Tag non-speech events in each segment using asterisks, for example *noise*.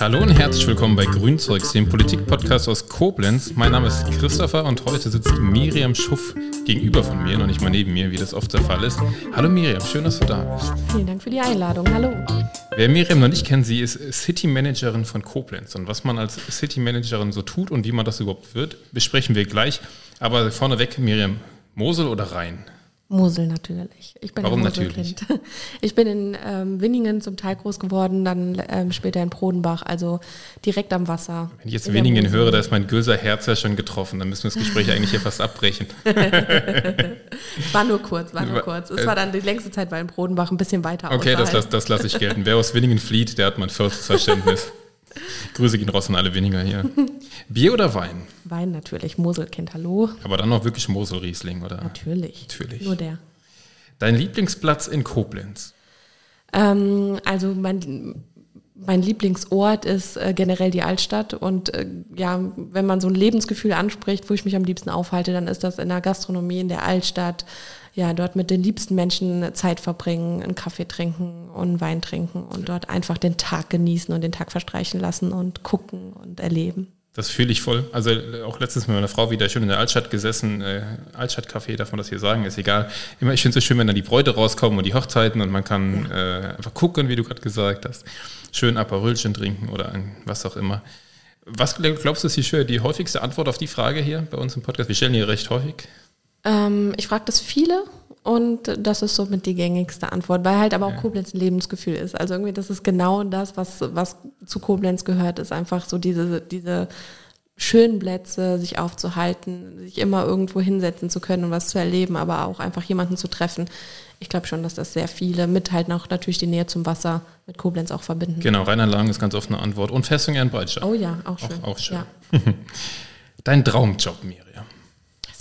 Hallo und herzlich willkommen bei Grünzeugs, dem Politik-Podcast aus Koblenz. Mein Name ist Christopher und heute sitzt Miriam Schuff gegenüber von mir, noch nicht mal neben mir, wie das oft der Fall ist. Hallo Miriam, schön, dass du da bist. Vielen Dank für die Einladung. Hallo. Wer Miriam noch nicht kennt, sie ist City Managerin von Koblenz. Und was man als City Managerin so tut und wie man das überhaupt wird, besprechen wir gleich. Aber vorneweg, Miriam, Mosel oder Rhein? Mosel natürlich. Ich bin Warum natürlich? *laughs* Ich bin in ähm, Winningen zum Teil groß geworden, dann ähm, später in Prodenbach, also direkt am Wasser. Wenn ich jetzt Mosel. höre, da ist mein Gülser Herz ja schon getroffen. Dann müssen wir das Gespräch eigentlich hier fast abbrechen. *laughs* War nur kurz, war nur kurz. Es äh, war dann die längste Zeit bei in Prodenbach ein bisschen weiter Okay, das, außerhalb. lass- das lasse ich gelten. Wer aus Winningen flieht, der hat mein vollstes Verständnis. *laughs* Grüße gehen raus an alle Weniger hier. Bier oder Wein? Wein natürlich, Moselkind, hallo. Aber dann noch wirklich Mosel-Riesling, oder? Natürlich. Natürlich. Nur der. Dein Lieblingsplatz in Koblenz? Ähm, also mein, mein Lieblingsort ist äh, generell die Altstadt und äh, ja, wenn man so ein Lebensgefühl anspricht, wo ich mich am liebsten aufhalte, dann ist das in der Gastronomie in der Altstadt. Ja, dort mit den liebsten Menschen Zeit verbringen, einen Kaffee trinken und einen Wein trinken und dort einfach den Tag genießen und den Tag verstreichen lassen und gucken und erleben. Das fühle ich voll. Also äh, auch letztens mit meiner Frau wieder schön in der Altstadt gesessen. Äh, Altstadtcafé, darf man das hier sagen, ist egal. Immer, ich finde es so schön, wenn dann die Bräute rauskommen und die Hochzeiten und man kann äh, einfach gucken, wie du gerade gesagt hast. Schön Aperölchen trinken oder ein, was auch immer. Was gl- glaubst du, ist die, die häufigste Antwort auf die Frage hier bei uns im Podcast? Wir stellen die recht häufig. Ähm, ich frage das viele und das ist somit die gängigste Antwort, weil halt aber auch Koblenz ein Lebensgefühl ist. Also irgendwie, das ist genau das, was, was zu Koblenz gehört, ist einfach so diese, diese schönen Plätze, sich aufzuhalten, sich immer irgendwo hinsetzen zu können und was zu erleben, aber auch einfach jemanden zu treffen. Ich glaube schon, dass das sehr viele mit halt noch natürlich die Nähe zum Wasser mit Koblenz auch verbinden. Genau, Rheinland-Lagen ist ganz oft eine Antwort. Und Festung Ehrenbreitscheid. Oh ja, auch schön. Auch, auch schön. Ja. *laughs* Dein Traumjob, Miriam.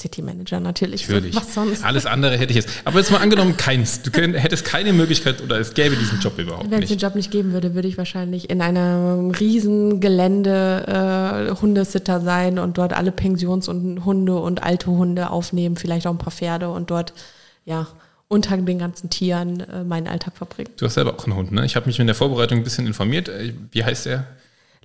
City Manager natürlich. Natürlich. Was sonst? Alles andere hätte ich jetzt. Aber jetzt mal angenommen, keins. Du könnt, hättest keine Möglichkeit oder es gäbe diesen Job überhaupt Wenn es den nicht. Job nicht geben würde, würde ich wahrscheinlich in einem riesen Gelände äh, Hundesitter sein und dort alle Pensions- und Hunde und alte Hunde aufnehmen, vielleicht auch ein paar Pferde und dort ja unter den ganzen Tieren äh, meinen Alltag verbringen. Du hast selber auch einen Hund, ne? Ich habe mich in der Vorbereitung ein bisschen informiert. Äh, Wie heißt er?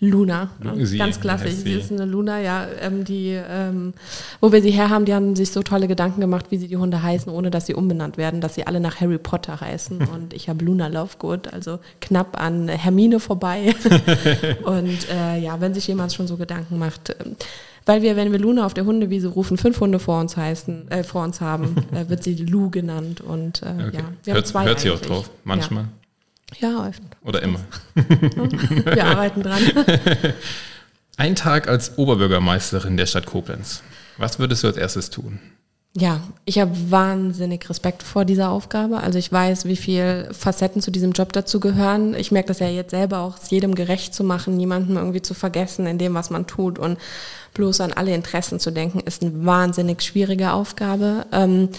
Luna, Lu- sie, ganz klassisch. Sie sie. ist eine Luna, ja, ähm, die, ähm, wo wir sie her haben, die haben sich so tolle Gedanken gemacht, wie sie die Hunde heißen, ohne dass sie umbenannt werden, dass sie alle nach Harry Potter heißen. *laughs* Und ich habe Luna Lovegood, also knapp an Hermine vorbei. *laughs* Und äh, ja, wenn sich jemand schon so Gedanken macht, ähm, weil wir, wenn wir Luna auf der Hundewiese rufen, fünf Hunde vor uns heißen, äh, vor uns haben, *laughs* äh, wird sie Lu genannt. Und äh, Okay. ja, wir haben hört, zwei hört sie auch drauf, manchmal. Ja, ja oft. Oder immer. *laughs* wir arbeiten dran. *laughs* Ein Tag als Oberbürgermeisterin der Stadt Koblenz. Was würdest du als erstes tun? Ja, ich habe wahnsinnig Respekt vor dieser Aufgabe. Also ich weiß, wie viel Facetten zu diesem Job dazu gehören. Ich merke das ja jetzt selber auch, es jedem gerecht zu machen, niemanden irgendwie zu vergessen in dem, was man tut und bloß an alle Interessen zu denken, ist eine wahnsinnig schwierige Aufgabe. Ähm,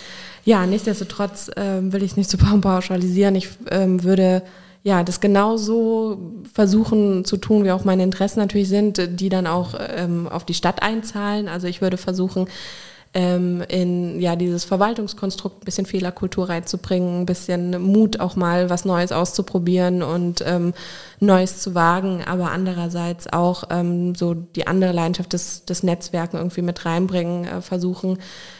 ja, nichtsdestotrotz ähm, will ich es nicht zu *laughs* pauschalisieren. Ich ähm, würde ja, das genauso versuchen zu tun, wie auch meine Interessen natürlich sind, die dann auch ähm, auf die Stadt einzahlen. Also ich würde versuchen, ähm, in ja dieses Verwaltungskonstrukt ein bisschen Fehlerkultur reinzubringen, ein bisschen Mut auch mal was Neues auszuprobieren und ähm, Neues zu wagen, aber andererseits auch ähm, so die andere Leidenschaft des, des Netzwerken irgendwie mit reinbringen, äh, versuchen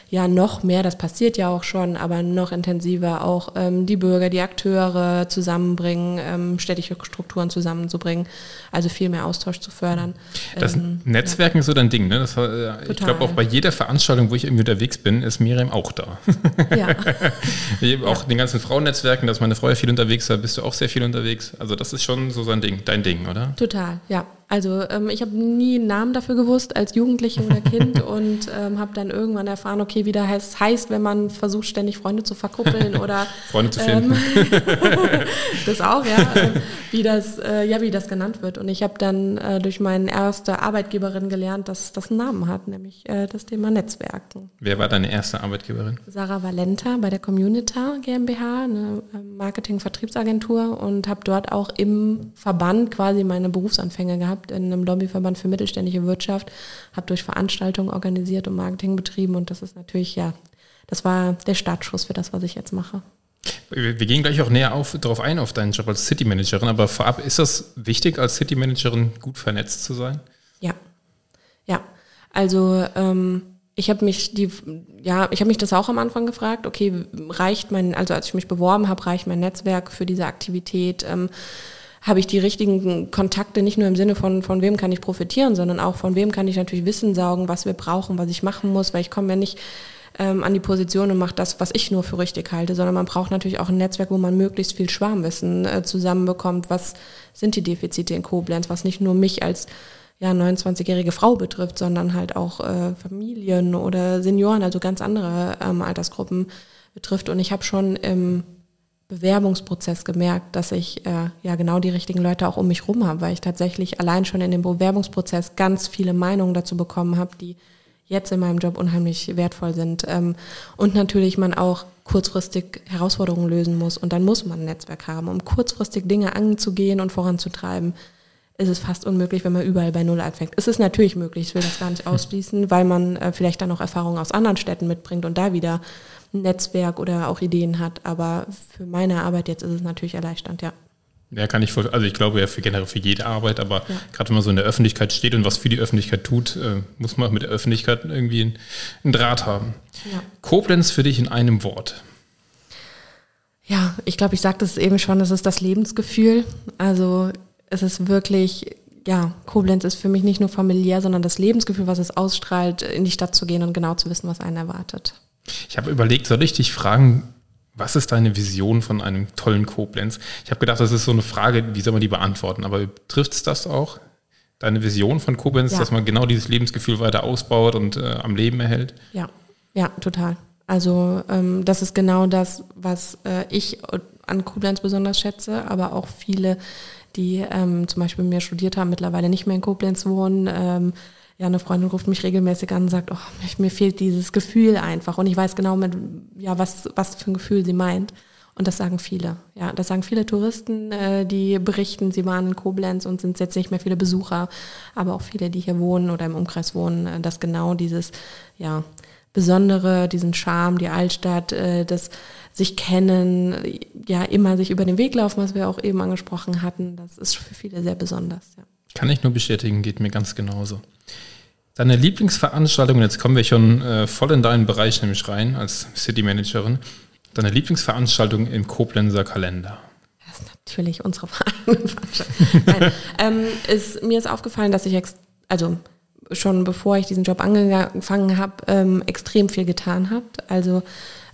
ja noch mehr, das passiert ja auch schon, aber noch intensiver auch ähm, die Bürger, die Akteure zusammenbringen, ähm, städtische Strukturen zusammenzubringen, also viel mehr Austausch zu fördern. Das Ähm, Netzwerken ist so dein Ding, ne? Das, äh, ich glaube auch bei jeder Veranstaltung, wo ich irgendwie unterwegs bin, ist Miriam auch da. ja. *laughs* Auch den ganzen Frauennetzwerken, da ist meine Frau ja viel unterwegs, da bist du auch sehr viel unterwegs. Also das ist schon so sein Ding, dein Ding, oder? Total, ja. Also ähm, ich habe nie einen Namen dafür gewusst als Jugendliche oder Kind *laughs* und ähm, habe dann irgendwann erfahren, okay, wie das heißt, heißt, wenn man versucht, ständig Freunde zu verkuppeln oder *laughs* Freunde zu finden. *laughs* das auch, ja, ähm, wie das, äh, ja, wie das genannt wird. Und ich habe dann äh, durch meine erste Arbeitgeberin gelernt, dass das einen Namen hat, nämlich äh, das Thema Netzwerken. Wer war deine erste Arbeitgeberin? Sarah Valenta bei der Communita GmbH, eine ähm, Marketing-Vertriebsagentur und habe dort auch im Verband quasi meine Berufsanfänge gehabt, in einem Lobbyverband für mittelständische Wirtschaft, habe durch Veranstaltungen organisiert und Marketing betrieben und das ist natürlich, ja, das war der Startschuss für das, was ich jetzt mache. Wir gehen gleich auch näher auf, darauf ein, auf deinen Job als City Managerin, aber vorab, ist das wichtig, als City Managerin gut vernetzt zu sein? Ja. Ja. Also ähm, ich habe mich die, ja, ich habe mich das auch am Anfang gefragt, okay, reicht mein, also als ich mich beworben habe, reicht mein Netzwerk für diese Aktivität? Ähm, habe ich die richtigen Kontakte, nicht nur im Sinne von, von wem kann ich profitieren, sondern auch von wem kann ich natürlich Wissen saugen, was wir brauchen, was ich machen muss, weil ich komme ja nicht ähm, an die Position und mache das, was ich nur für richtig halte, sondern man braucht natürlich auch ein Netzwerk, wo man möglichst viel Schwarmwissen äh, zusammenbekommt. Was sind die Defizite in Koblenz, was nicht nur mich als ja, 29-jährige Frau betrifft, sondern halt auch äh, Familien oder Senioren, also ganz andere ähm, Altersgruppen betrifft. Und ich habe schon im Bewerbungsprozess gemerkt, dass ich äh, ja genau die richtigen Leute auch um mich rum habe, weil ich tatsächlich allein schon in dem Bewerbungsprozess ganz viele Meinungen dazu bekommen habe, die jetzt in meinem Job unheimlich wertvoll sind. Ähm, und natürlich man auch kurzfristig Herausforderungen lösen muss. Und dann muss man ein Netzwerk haben, um kurzfristig Dinge anzugehen und voranzutreiben. Ist es fast unmöglich, wenn man überall bei Null anfängt. Es ist natürlich möglich, ich will das gar nicht ausschließen, weil man äh, vielleicht dann auch Erfahrungen aus anderen Städten mitbringt und da wieder ein Netzwerk oder auch Ideen hat. Aber für meine Arbeit jetzt ist es natürlich erleichternd, ja. Ja, kann ich voll, also ich glaube ja für generell für jede Arbeit, aber ja. gerade wenn man so in der Öffentlichkeit steht und was für die Öffentlichkeit tut, äh, muss man mit der Öffentlichkeit irgendwie einen, einen Draht haben. Ja. Koblenz für dich in einem Wort. Ja, ich glaube, ich sagte es eben schon, es ist das Lebensgefühl. Also es ist wirklich, ja, Koblenz ist für mich nicht nur familiär, sondern das Lebensgefühl, was es ausstrahlt, in die Stadt zu gehen und genau zu wissen, was einen erwartet. Ich habe überlegt, soll ich dich fragen, was ist deine Vision von einem tollen Koblenz? Ich habe gedacht, das ist so eine Frage, wie soll man die beantworten? Aber trifft es das auch? Deine Vision von Koblenz, ja. dass man genau dieses Lebensgefühl weiter ausbaut und äh, am Leben erhält? Ja, ja, total. Also ähm, das ist genau das, was äh, ich an Koblenz besonders schätze, aber auch viele, die ähm, zum Beispiel mir studiert haben, mittlerweile nicht mehr in Koblenz wohnen. Ähm, ja, eine Freundin ruft mich regelmäßig an und sagt, oh, mir fehlt dieses Gefühl einfach. Und ich weiß genau, mit, ja, was, was für ein Gefühl sie meint. Und das sagen viele. Ja, das sagen viele Touristen, äh, die berichten, sie waren in Koblenz und sind jetzt nicht mehr viele Besucher, aber auch viele, die hier wohnen oder im Umkreis wohnen, äh, dass genau dieses, ja, Besondere, diesen Charme, die Altstadt, äh, das sich kennen, ja, immer sich über den Weg laufen, was wir auch eben angesprochen hatten, das ist für viele sehr besonders. Ja. Kann ich nur bestätigen, geht mir ganz genauso. Deine Lieblingsveranstaltung, jetzt kommen wir schon äh, voll in deinen Bereich nämlich rein als City Managerin. Deine Lieblingsveranstaltung im Koblenzer Kalender. Das ist natürlich unsere *laughs* Veranstaltung. Ähm, ist, mir ist aufgefallen, dass ich, also schon bevor ich diesen Job angefangen habe, ähm, extrem viel getan habe. Also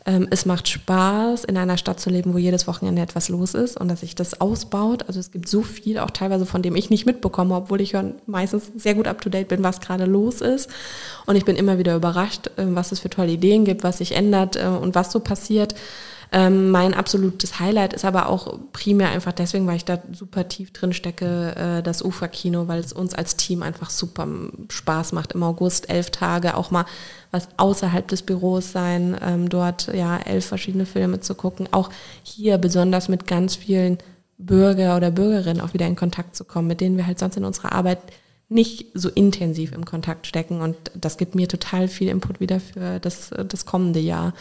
es macht Spaß, in einer Stadt zu leben, wo jedes Wochenende etwas los ist und dass sich das ausbaut. Also es gibt so viel, auch teilweise von dem ich nicht mitbekomme, obwohl ich schon meistens sehr gut up-to-date bin, was gerade los ist. Und ich bin immer wieder überrascht, äh, was es für tolle Ideen gibt, was sich ändert äh, und was so passiert. Ähm, mein absolutes Highlight ist aber auch primär einfach deswegen, weil ich da super tief drin stecke, äh, das Uferkino, weil es uns als Team einfach super Spaß macht. Im August elf Tage auch mal was außerhalb des Büros sein, ähm, dort ja elf verschiedene Filme zu gucken. Auch hier besonders mit ganz vielen Bürger oder Bürgerinnen auch wieder in Kontakt zu kommen, mit denen wir halt sonst in unserer Arbeit nicht so intensiv im Kontakt stecken. Und das gibt mir total viel Input wieder für das, das kommende Jahr.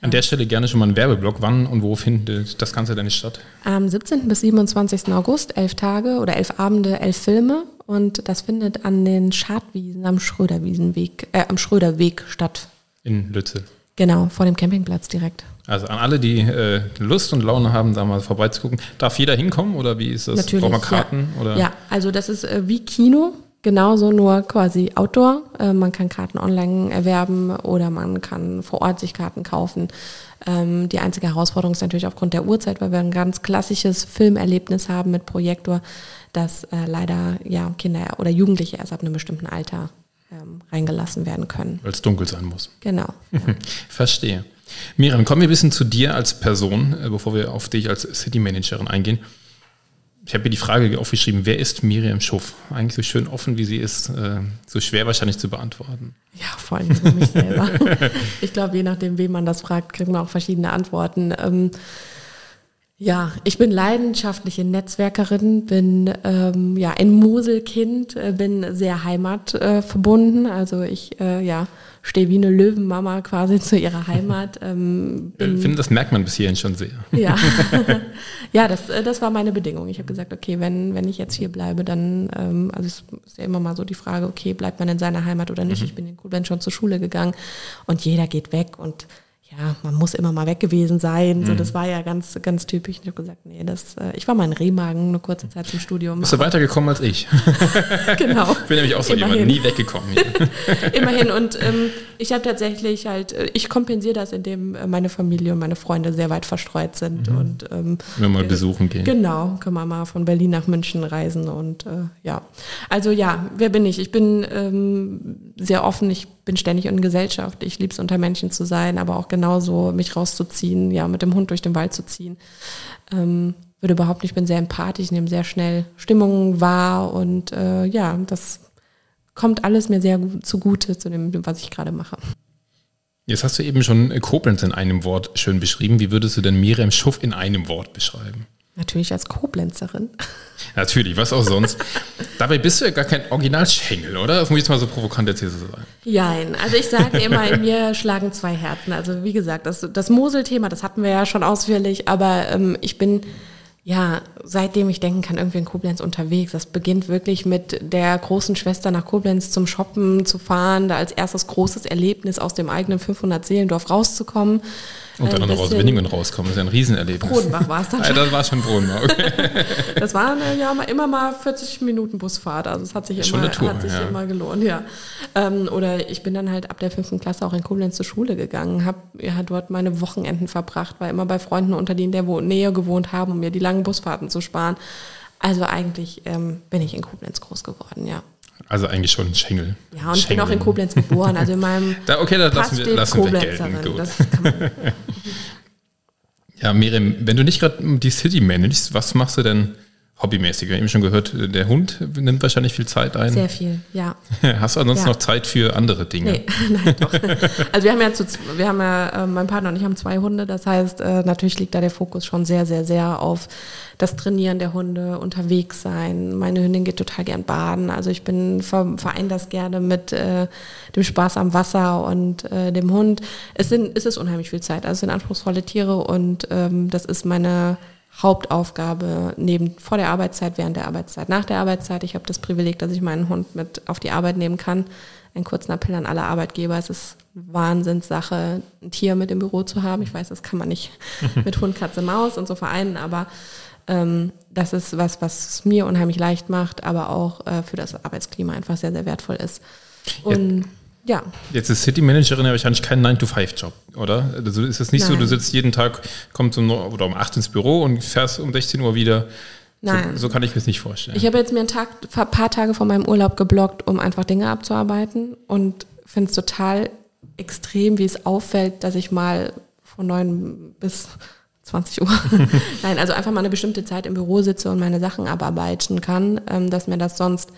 An der Stelle gerne schon mal einen Werbeblock. Wann und wo findet das Ganze denn statt? Am 17. bis 27. August, elf Tage oder elf Abende, elf Filme. Und das findet an den Schadwiesen am Schröderwiesenweg, äh, am Schröderweg statt. In Lütze. Genau, vor dem Campingplatz direkt. Also an alle, die äh, Lust und Laune haben, da mal vorbeizugucken. Darf jeder hinkommen oder wie ist das? Natürlich, Braucht man Karten? Ja. Oder? ja, also das ist äh, wie Kino. Genauso nur quasi Outdoor. Äh, man kann Karten online erwerben oder man kann vor Ort sich Karten kaufen. Ähm, die einzige Herausforderung ist natürlich aufgrund der Uhrzeit, weil wir ein ganz klassisches Filmerlebnis haben mit Projektor, dass äh, leider ja, Kinder oder Jugendliche erst ab einem bestimmten Alter ähm, reingelassen werden können. Weil es dunkel sein muss. Genau. Ja. *laughs* Verstehe. Miriam, kommen wir ein bisschen zu dir als Person, äh, bevor wir auf dich als City Managerin eingehen ich habe mir die Frage aufgeschrieben, wer ist Miriam Schuff? Eigentlich so schön offen, wie sie ist, äh, so schwer wahrscheinlich zu beantworten. Ja, vor allem für mich selber. *laughs* ich glaube, je nachdem, wem man das fragt, kriegt man auch verschiedene Antworten. Ähm, Ja, ich bin leidenschaftliche Netzwerkerin, bin ähm, ja ein Moselkind, äh, bin sehr heimatverbunden. Äh, also ich äh, ja stehe wie eine Löwenmama quasi *laughs* zu ihrer Heimat. Ähm, ich finde, das merkt man bis hierhin schon sehr. *laughs* Ja, *laughs* ja das, äh, das war meine Bedingung. Ich habe gesagt, okay, wenn, wenn ich jetzt hier bleibe, dann, ähm, also es ist ja immer mal so die Frage, okay, bleibt man in seiner Heimat oder nicht? Mhm. Ich bin in Koblenz schon zur Schule gegangen und jeder geht weg und ja, man muss immer mal weg gewesen sein. Mhm. So, das war ja ganz, ganz typisch. Ich habe gesagt, nee, das, äh, ich war mal in Remagen eine kurze Zeit zum Studium. Bist du weitergekommen als ich? *laughs* genau. Ich bin nämlich auch so Immerhin. jemand, nie weggekommen. *laughs* Immerhin. Und ähm, ich habe tatsächlich halt, äh, ich kompensiere das, indem äh, meine Familie und meine Freunde sehr weit verstreut sind. Mhm. Und, ähm, Wenn wir mal besuchen gehen. Genau, können wir mal von Berlin nach München reisen. Und äh, ja, also ja, wer bin ich? Ich bin ähm, sehr offen. Ich bin ständig in Gesellschaft. Ich liebe es, unter Menschen zu sein, aber auch genauso mich rauszuziehen, ja, mit dem Hund durch den Wald zu ziehen. Ähm, würde überhaupt nicht, ich bin sehr empathisch, nehme sehr schnell Stimmungen wahr und äh, ja, das kommt alles mir sehr zugute zu dem, was ich gerade mache. Jetzt hast du eben schon Koblenz in einem Wort schön beschrieben. Wie würdest du denn Miriam Schuff in einem Wort beschreiben? Natürlich als Koblenzerin. Natürlich, was auch sonst. Dabei bist du ja gar kein Originalschengel, oder? Das muss ich jetzt mal so provokant jetzt hier so sagen. Nein, also ich sage immer, in mir schlagen zwei Herzen. Also wie gesagt, das, das Mosel-Thema, das hatten wir ja schon ausführlich, aber ähm, ich bin ja, seitdem ich denken kann, irgendwie in Koblenz unterwegs. Das beginnt wirklich mit der großen Schwester nach Koblenz zum Shoppen zu fahren, da als erstes großes Erlebnis aus dem eigenen 500-Seelendorf rauszukommen. Und dann noch aus Winningen rauskommen, das ist ja ein Riesenerlebnis. Bodenbach war es dann *laughs* schon. Ja, das war schon Bodenbach, okay. *laughs* Das waren ja immer mal 40 Minuten Busfahrt, also es hat sich, immer, Tour, hat sich ja. immer gelohnt, ja. Ähm, oder ich bin dann halt ab der fünften Klasse auch in Koblenz zur Schule gegangen, habe ja dort meine Wochenenden verbracht, war immer bei Freunden unter denen der Nähe gewohnt haben, um mir die langen Busfahrten zu sparen. Also eigentlich ähm, bin ich in Koblenz groß geworden, ja. Also eigentlich schon ein Schengel. Ja, und Schengeln. ich bin auch in Koblenz geboren. Also in meinem *laughs* da, Okay, das lassen wir, lassen wir gelten. Gut. *laughs* ja, Miriam, wenn du nicht gerade die City managst, was machst du denn hobbymäßig? Wir haben eben schon gehört, der Hund nimmt wahrscheinlich viel Zeit ein. Sehr viel, ja. *laughs* Hast du ansonsten ja. noch Zeit für andere Dinge? Nee, *laughs* nein, doch. Also wir haben ja, zu, wir haben ja, äh, mein Partner und ich haben zwei Hunde. Das heißt, äh, natürlich liegt da der Fokus schon sehr, sehr, sehr auf das Trainieren der Hunde, unterwegs sein. Meine Hündin geht total gern baden. Also ich bin verein das gerne mit äh, dem Spaß am Wasser und äh, dem Hund. Es sind, es ist unheimlich viel Zeit. Also es sind anspruchsvolle Tiere und ähm, das ist meine Hauptaufgabe neben vor der Arbeitszeit, während der Arbeitszeit, nach der Arbeitszeit. Ich habe das Privileg, dass ich meinen Hund mit auf die Arbeit nehmen kann. Einen kurzen Appell an alle Arbeitgeber. Es ist Wahnsinnssache, ein Tier mit im Büro zu haben. Ich weiß, das kann man nicht *laughs* mit Hund, Katze, Maus und so vereinen, aber ähm, das ist was, was mir unheimlich leicht macht, aber auch äh, für das Arbeitsklima einfach sehr, sehr wertvoll ist. Und ja. Jetzt ist City Managerin ja wahrscheinlich kein 9-to-5-Job, oder? Also ist es nicht Nein. so, du sitzt jeden Tag, kommst um, oder um 8 ins Büro und fährst um 16 Uhr wieder. Nein. So, so kann ich mir das nicht vorstellen. Ich habe jetzt mir einen Tag, ein paar Tage vor meinem Urlaub geblockt, um einfach Dinge abzuarbeiten und finde es total extrem, wie es auffällt, dass ich mal von 9 bis 20 Uhr. *laughs* Nein, also einfach mal eine bestimmte Zeit im Büro sitze und meine Sachen abarbeiten kann, ähm, dass mir das sonst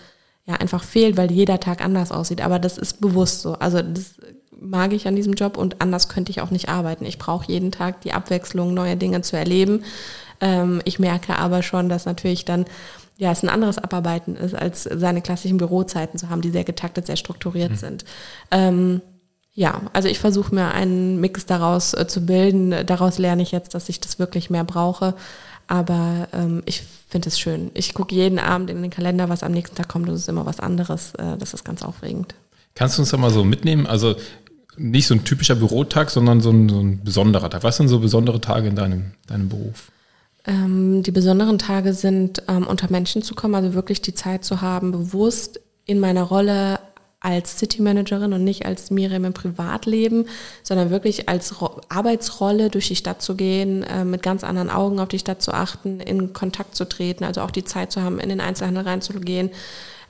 ja einfach fehlt, weil jeder Tag anders aussieht. Aber das ist bewusst so. Also das mag ich an diesem Job und anders könnte ich auch nicht arbeiten. Ich brauche jeden Tag die Abwechslung, neue Dinge zu erleben. Ähm, ich merke aber schon, dass natürlich dann ja, es ein anderes Abarbeiten ist, als seine klassischen Bürozeiten zu haben, die sehr getaktet, sehr strukturiert mhm. sind. Ähm, ja, also ich versuche mir einen Mix daraus äh, zu bilden. Daraus lerne ich jetzt, dass ich das wirklich mehr brauche. Aber ähm, ich finde es schön. Ich gucke jeden Abend in den Kalender, was am nächsten Tag kommt. Das ist immer was anderes. Äh, das ist ganz aufregend. Kannst du uns da mal so mitnehmen? Also nicht so ein typischer Bürotag, sondern so ein, so ein besonderer Tag. Was sind so besondere Tage in deinem, deinem Beruf? Ähm, die besonderen Tage sind, ähm, unter Menschen zu kommen, also wirklich die Zeit zu haben, bewusst in meiner Rolle als City Managerin und nicht als Miriam im Privatleben, sondern wirklich als Ro Arbeitsrolle durch die Stadt zu gehen, äh, mit ganz anderen Augen auf die Stadt zu achten, in Kontakt zu treten, also auch die Zeit zu haben, in den Einzelhandel reinzugehen,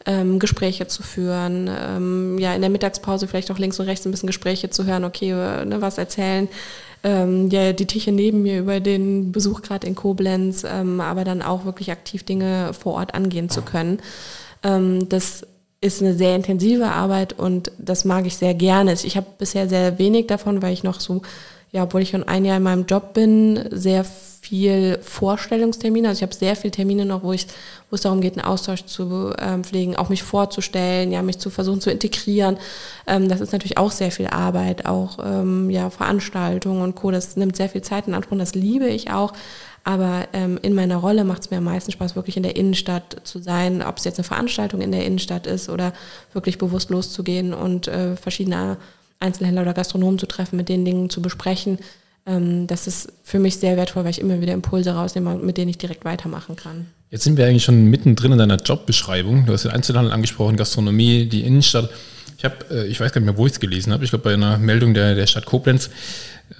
ähm, Gespräche zu führen, ähm, ja in der Mittagspause vielleicht auch links und rechts ein bisschen Gespräche zu hören, okay, äh, ne, was erzählen. Ähm, ja, die Tische neben mir über den Besuch gerade in Koblenz, ähm, aber dann auch wirklich aktiv Dinge vor Ort angehen zu können. Ähm, das ist eine sehr intensive Arbeit und das mag ich sehr gerne. Ich habe bisher sehr wenig davon, weil ich noch so, ja, obwohl ich schon ein Jahr in meinem Job bin, sehr viel Vorstellungstermine. Also ich habe sehr viele Termine noch, wo ich, wo es darum geht, einen Austausch zu ähm, pflegen, auch mich vorzustellen, ja, mich zu versuchen zu integrieren. Ähm, das ist natürlich auch sehr viel Arbeit, auch ähm, ja Veranstaltungen und Co. Das nimmt sehr viel Zeit in Anspruch. Das liebe ich auch. Aber ähm, in meiner Rolle macht es mir am meisten Spaß, wirklich in der Innenstadt zu sein, ob es jetzt eine Veranstaltung in der Innenstadt ist oder wirklich bewusst loszugehen und äh, verschiedene Einzelhändler oder Gastronomen zu treffen, mit den Dingen zu besprechen. Ähm, das ist für mich sehr wertvoll, weil ich immer wieder Impulse rausnehme, mit denen ich direkt weitermachen kann. Jetzt sind wir eigentlich schon mittendrin in deiner Jobbeschreibung. Du hast den Einzelhandel angesprochen, Gastronomie, die Innenstadt. Ich habe, äh, ich weiß gar nicht mehr, wo ich es gelesen habe. Ich glaube bei einer Meldung der, der Stadt Koblenz.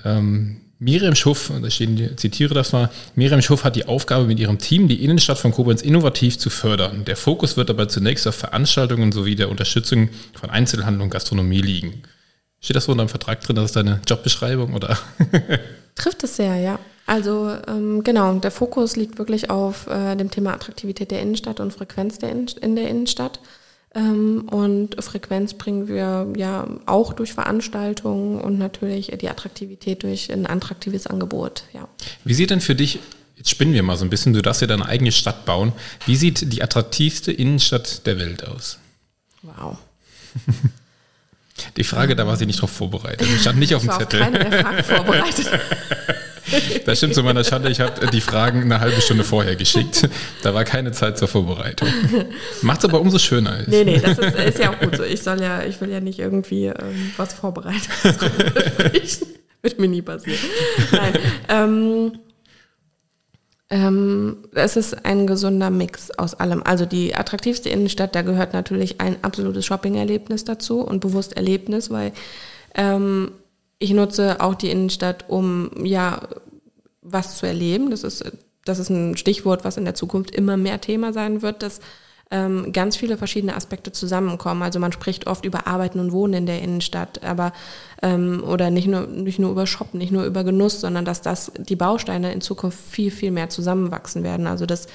Ähm, Miriam Schuff, stehen, zitiere das mal, Miriam Schuff hat die Aufgabe, mit ihrem Team die Innenstadt von Koblenz innovativ zu fördern. Der Fokus wird dabei zunächst auf Veranstaltungen sowie der Unterstützung von Einzelhandel und Gastronomie liegen. Steht das so in deinem Vertrag drin? Das ist deine Jobbeschreibung, oder? *laughs* Trifft es sehr, ja. Also ähm, genau, der Fokus liegt wirklich auf äh, dem Thema Attraktivität der Innenstadt und Frequenz der in, in der Innenstadt. Ähm, und Frequenz bringen wir ja auch durch Veranstaltungen und natürlich die Attraktivität durch ein attraktives Angebot. Ja. Wie sieht denn für dich, jetzt spinnen wir mal so ein bisschen, du darfst ja deine eigene Stadt bauen, wie sieht die attraktivste Innenstadt der Welt aus? Wow. *laughs* Die Frage, da war sie nicht drauf vorbereitet. Die stand nicht auf dem Zettel. Auf keine der Fragen vorbereitet. *laughs* Das stimmt zu meiner Schande. Ich habe die Fragen eine halbe Stunde vorher geschickt. Da war keine Zeit zur Vorbereitung. Macht es aber umso schöner. Nee, nee, das ist, ist, ja auch gut so. Ich soll ja, ich will ja nicht irgendwie ähm, was vorbereiten. *laughs* Wird mir nie passieren. Nein. Ähm, ähm, es ist ein gesunder Mix aus allem. Also die attraktivste Innenstadt, da gehört natürlich ein absolutes Shopping-Erlebnis dazu und bewusst Erlebnis, weil ähm, ich nutze auch die Innenstadt, um ja was zu erleben. Das ist, das ist ein Stichwort, was in der Zukunft immer mehr Thema sein wird, dass ähm, ganz viele verschiedene Aspekte zusammenkommen. Also man spricht oft über Arbeiten und Wohnen in der Innenstadt, aber ähm, oder nicht nur, nicht nur über Shoppen, nicht nur über Genuss, sondern dass das die Bausteine in Zukunft viel, viel mehr zusammenwachsen werden. Also dass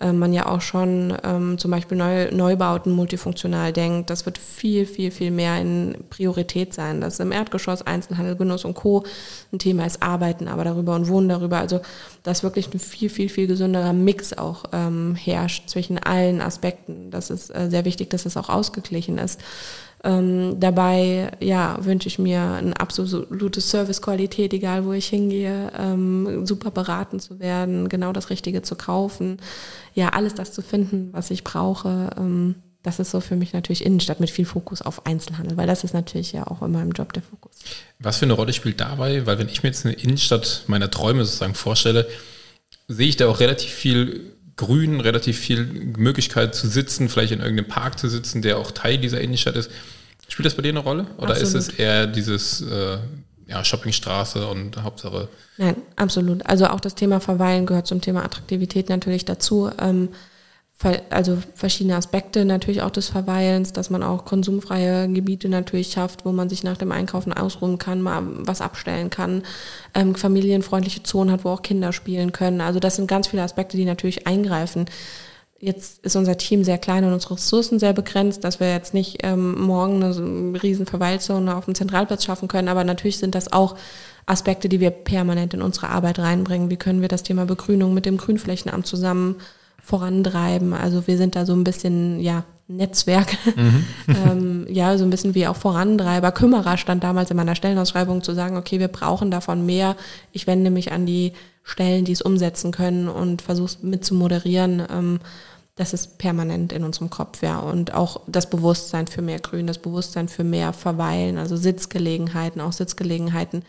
äh, man ja auch schon ähm, zum Beispiel Neu Neubauten multifunktional denkt. Das wird viel, viel, viel mehr in Priorität sein. Das ist im Erdgeschoss Einzelhandel, Genuss und Co. ein Thema ist Arbeiten, aber darüber und Wohnen darüber. Also dass wirklich ein viel, viel, viel gesünderer Mix auch ähm, herrscht zwischen allen Aspekten. Das ist äh, sehr wichtig, dass es auch ausgeglichen ist. Ähm, dabei ja, wünsche ich mir eine absolute Servicequalität, egal wo ich hingehe, ähm, super beraten zu werden, genau das Richtige zu kaufen, ja, alles das zu finden, was ich brauche. Ähm, das ist so für mich natürlich Innenstadt mit viel Fokus auf Einzelhandel, weil das ist natürlich ja auch in meinem Job der Fokus. Was für eine Rolle spielt dabei? Weil wenn ich mir jetzt eine Innenstadt meiner Träume sozusagen vorstelle, sehe ich da auch relativ viel Grün, relativ viel Möglichkeit zu sitzen, vielleicht in irgendeinem Park zu sitzen, der auch Teil dieser Innenstadt ist. Spielt das bei dir eine Rolle? Oder absolut. ist es eher dieses äh, ja, Shoppingstraße und Hauptsache? Nein, absolut. Also auch das Thema Verweilen gehört zum Thema Attraktivität natürlich dazu. Ähm, also verschiedene Aspekte natürlich auch des Verweilens, dass man auch konsumfreie Gebiete natürlich schafft, wo man sich nach dem Einkaufen ausruhen kann, mal was abstellen kann, ähm, familienfreundliche Zonen hat, wo auch Kinder spielen können. Also das sind ganz viele Aspekte, die natürlich eingreifen. Jetzt ist unser Team sehr klein und unsere Ressourcen sehr begrenzt, dass wir jetzt nicht ähm, morgen eine riesen Verweilzone auf dem Zentralplatz schaffen können, aber natürlich sind das auch Aspekte, die wir permanent in unsere Arbeit reinbringen. Wie können wir das Thema Begrünung mit dem Grünflächenamt zusammen vorantreiben. Also wir sind da so ein bisschen, ja, Netzwerk, mhm. *laughs* ähm, ja, so ein bisschen wie auch Vorantreiber. Kümmerer stand damals in meiner Stellenausschreibung zu sagen, okay, wir brauchen davon mehr. Ich wende mich an die Stellen, die es umsetzen können und versuche mit zu moderieren. Ähm, das ist permanent in unserem Kopf, ja. Und auch das Bewusstsein für mehr Grün, das Bewusstsein für mehr Verweilen, also Sitzgelegenheiten, auch Sitzgelegenheiten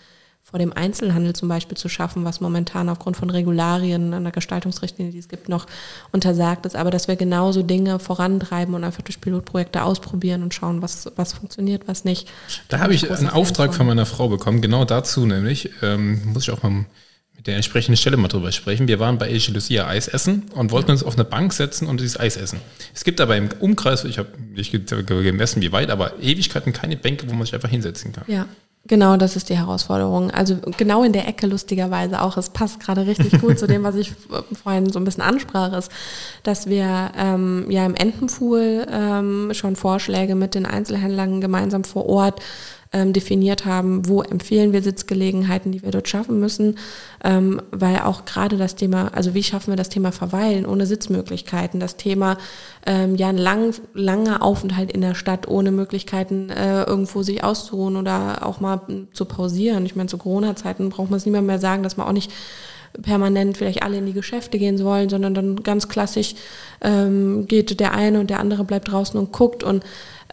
vor dem Einzelhandel zum Beispiel zu schaffen, was momentan aufgrund von Regularien an der Gestaltungsrichtlinie, die es gibt, noch untersagt ist. Aber dass wir genauso Dinge vorantreiben und einfach durch Pilotprojekte ausprobieren und schauen, was, was funktioniert, was nicht. Da habe ich einen Auftrag von. von meiner Frau bekommen, genau dazu nämlich, ähm, muss ich auch mal mit der entsprechenden Stelle mal drüber sprechen. Wir waren bei Elche Lucia Eis essen und wollten uns auf eine Bank setzen und dieses Eis essen. Es gibt aber im Umkreis, ich habe nicht gemessen, wie weit, aber Ewigkeiten keine Bänke, wo man sich einfach hinsetzen kann. Ja. Genau, das ist die Herausforderung. Also genau in der Ecke lustigerweise auch. Es passt gerade richtig gut zu dem, was ich *laughs* vorhin so ein bisschen ansprach, ist, dass wir ähm, ja im Entenpool ähm, schon Vorschläge mit den Einzelhändlern gemeinsam vor Ort ähm, definiert haben, wo empfehlen wir Sitzgelegenheiten, die wir dort schaffen müssen, ähm, weil auch gerade das Thema, also wie schaffen wir das Thema Verweilen ohne Sitzmöglichkeiten, das Thema ähm, ja ein lang, langer Aufenthalt in der Stadt ohne Möglichkeiten äh, irgendwo sich auszuruhen oder auch mal zu pausieren. Ich meine, zu Corona-Zeiten braucht man es niemand mehr sagen, dass man auch nicht permanent vielleicht alle in die Geschäfte gehen wollen, sondern dann ganz klassisch ähm, geht der eine und der andere bleibt draußen und guckt und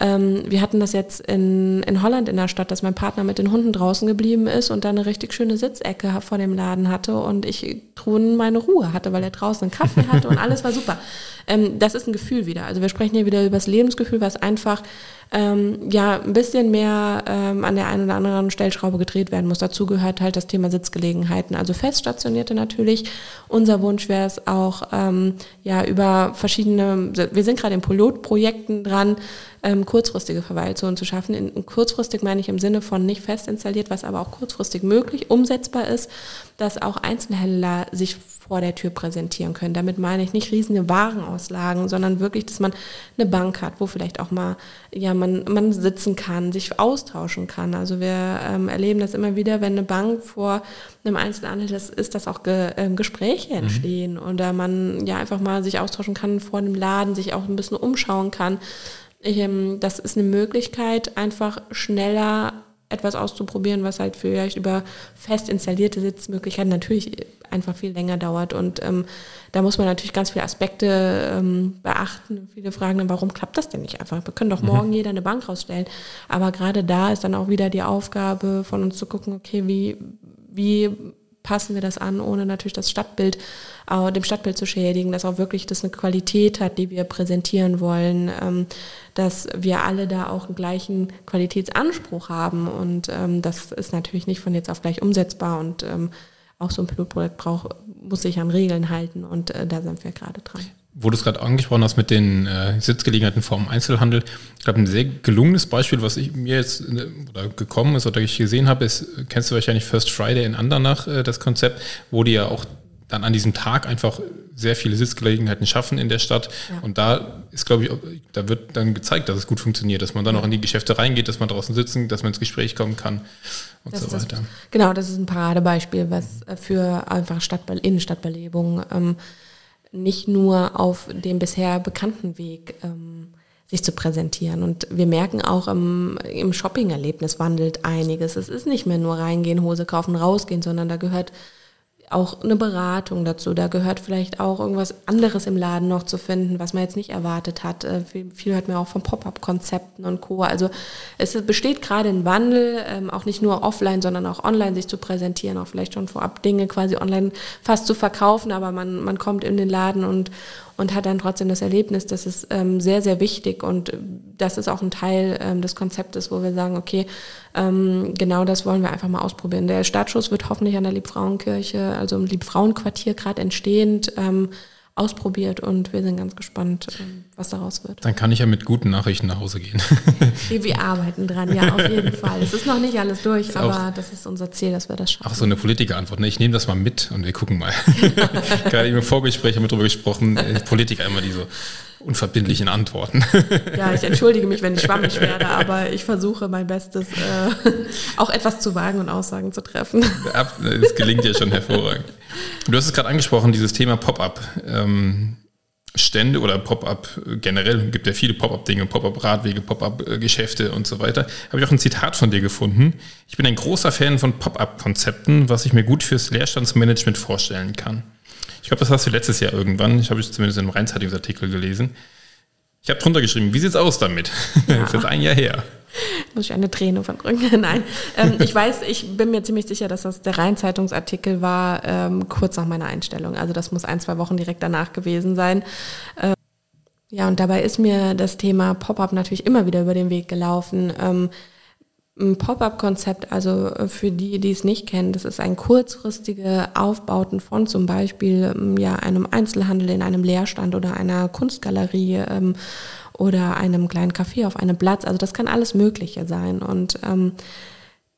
ähm, wir hatten das jetzt in, in Holland in der Stadt, dass mein Partner mit den Hunden draußen geblieben ist und da eine richtig schöne Sitzecke vor dem Laden hatte und ich truhen meine Ruhe hatte, weil er draußen einen Kaffee hatte und alles war super. Ähm, das ist ein Gefühl wieder. Also wir sprechen hier wieder über das Lebensgefühl, was einfach ähm, ja ein bisschen mehr ähm, an der einen oder anderen Stellschraube gedreht werden muss. Dazu gehört halt das Thema Sitzgelegenheiten, also Feststationierte natürlich. Unser Wunsch wäre es auch ähm, ja über verschiedene, wir sind gerade in Pilotprojekten dran, ähm, kurzfristige Verweilzonen zu schaffen. In, kurzfristig meine ich im Sinne von nicht fest installiert, was aber auch kurzfristig möglich umsetzbar ist, dass auch Einzelhändler sich vor der Tür präsentieren können. Damit meine ich nicht riesige Warenauslagen, sondern wirklich, dass man eine Bank hat, wo vielleicht auch mal ja man man sitzen kann, sich austauschen kann. Also wir ähm, erleben das immer wieder, wenn eine Bank vor einem Einzelhandel ist, ist dass auch Ge äh, Gespräche mhm. entstehen mhm. oder man ja einfach mal sich austauschen kann vor einem Laden, sich auch ein bisschen umschauen kann. Ich, ähm, das ist eine Möglichkeit, einfach schneller etwas auszuprobieren, was halt vielleicht über fest installierte Sitzmöglichkeiten natürlich einfach viel länger dauert. Und ähm, da muss man natürlich ganz viele Aspekte ähm, beachten. Viele fragen dann, warum klappt das denn nicht einfach? Wir können doch mhm. morgen mhm. jeder eine Bank rausstellen. Aber gerade da ist dann auch wieder die Aufgabe von uns zu gucken, okay, wie, wie passen wir das an, ohne natürlich das Stadtbild, äh, dem Stadtbild zu schädigen, dass auch wirklich das eine Qualität hat, die wir präsentieren wollen, ähm, dass wir alle da auch einen gleichen Qualitätsanspruch haben. Und ähm, das ist natürlich nicht von jetzt auf gleich umsetzbar. Und ähm, auch so ein Pilotprojekt braucht, muss sich an Regeln halten. Und äh, da sind wir gerade dran wo du es gerade angesprochen hast mit den äh, Sitzgelegenheiten vom Einzelhandel, ich glaube, ein sehr gelungenes Beispiel, was ich mir jetzt äh, oder gekommen ist oder ich gesehen habe, ist, kennst du wahrscheinlich First Friday in Andernach, äh, das Konzept, wo die ja auch dann an diesem Tag einfach sehr viele Sitzgelegenheiten schaffen in der Stadt. Ja. Und da ist, glaube ich, da wird dann gezeigt, dass es gut funktioniert, dass man dann ja. auch in die Geschäfte reingeht, dass man draußen sitzen, dass man ins Gespräch kommen kann und das so weiter. Das, genau, das ist ein Paradebeispiel, was für einfach Stadtbe Innenstadtbelebung ähm, nicht nur auf dem bisher bekannten Weg ähm, sich zu präsentieren. Und wir merken auch im, im Shopping-Erlebnis wandelt einiges. Es ist nicht mehr nur reingehen, Hose kaufen, rausgehen, sondern da gehört auch eine Beratung dazu. Da gehört vielleicht auch irgendwas anderes im Laden noch zu finden, was man jetzt nicht erwartet hat. Äh, viel, viel hört man auch von Pop-up-Konzepten und Co. Also es besteht gerade ein Wandel, ähm, auch nicht nur offline, sondern auch online sich zu präsentieren, auch vielleicht schon vorab Dinge quasi online fast zu verkaufen, aber man, man kommt in den Laden und, und hat dann trotzdem das Erlebnis, das ist ähm, sehr, sehr wichtig und das ist auch ein Teil ähm, des Konzeptes, wo wir sagen, okay, ähm, genau das wollen wir einfach mal ausprobieren. Der Startschuss wird hoffentlich an der Liebfrauenkirche, also im Liebfrauenquartier gerade entstehend, ähm, ausprobiert und wir sind ganz gespannt, ähm, was daraus wird. Dann kann ich ja mit guten Nachrichten nach Hause gehen. *laughs* wir arbeiten dran, ja, auf jeden Fall. Es ist noch nicht alles durch, das aber das ist unser Ziel, dass wir das schaffen. Auch so eine Politikerantwort. Ne? Ich nehme das mal mit und wir gucken mal. *laughs* Gerade im Vorgespräch haben wir darüber gesprochen, äh, Politiker immer die so unverbindlichen Antworten. *laughs* Ja, ich entschuldige mich, wenn ich schwammig werde, aber ich versuche mein Bestes, äh, auch etwas zu wagen und Aussagen zu treffen. Es gelingt ja schon hervorragend. Du hast es gerade angesprochen, dieses Thema Pop-up. Ähm, Stände oder Pop-up generell, gibt ja viele Pop-up-Dinge, Pop-up-Radwege, Pop-up-Geschäfte und so weiter. Habe ich auch ein Zitat von dir gefunden. Ich bin ein großer Fan von Pop-up-Konzepten, was ich mir gut fürs Leerstandsmanagement vorstellen kann. Ich glaube, das hast du letztes Jahr irgendwann. Ich habe es zumindest in einem Rheinzeitungsartikel gelesen. Ich habe drunter geschrieben, wie sieht's aus damit? *laughs* Ja. das ist jetzt ein Jahr her. Muss ich eine Träne verdrücken? *laughs* Nein. Ähm, *laughs* ich weiß, ich bin mir ziemlich sicher, dass das der Rheinzeitungsartikel war, ähm, kurz nach meiner Einstellung. Also das muss ein, zwei Wochen direkt danach gewesen sein. Ähm, ja, und dabei ist mir das Thema Pop-up natürlich immer wieder über den Weg gelaufen. Ein Pop-up-Konzept, also äh, für die, die es nicht kennen, das ist ein kurzfristige Aufbauten von zum Beispiel ähm, ja, einem Einzelhandel in einem Leerstand oder einer Kunstgalerie ähm, oder einem kleinen Café auf einem Platz. Also das kann alles Mögliche sein. Und ähm,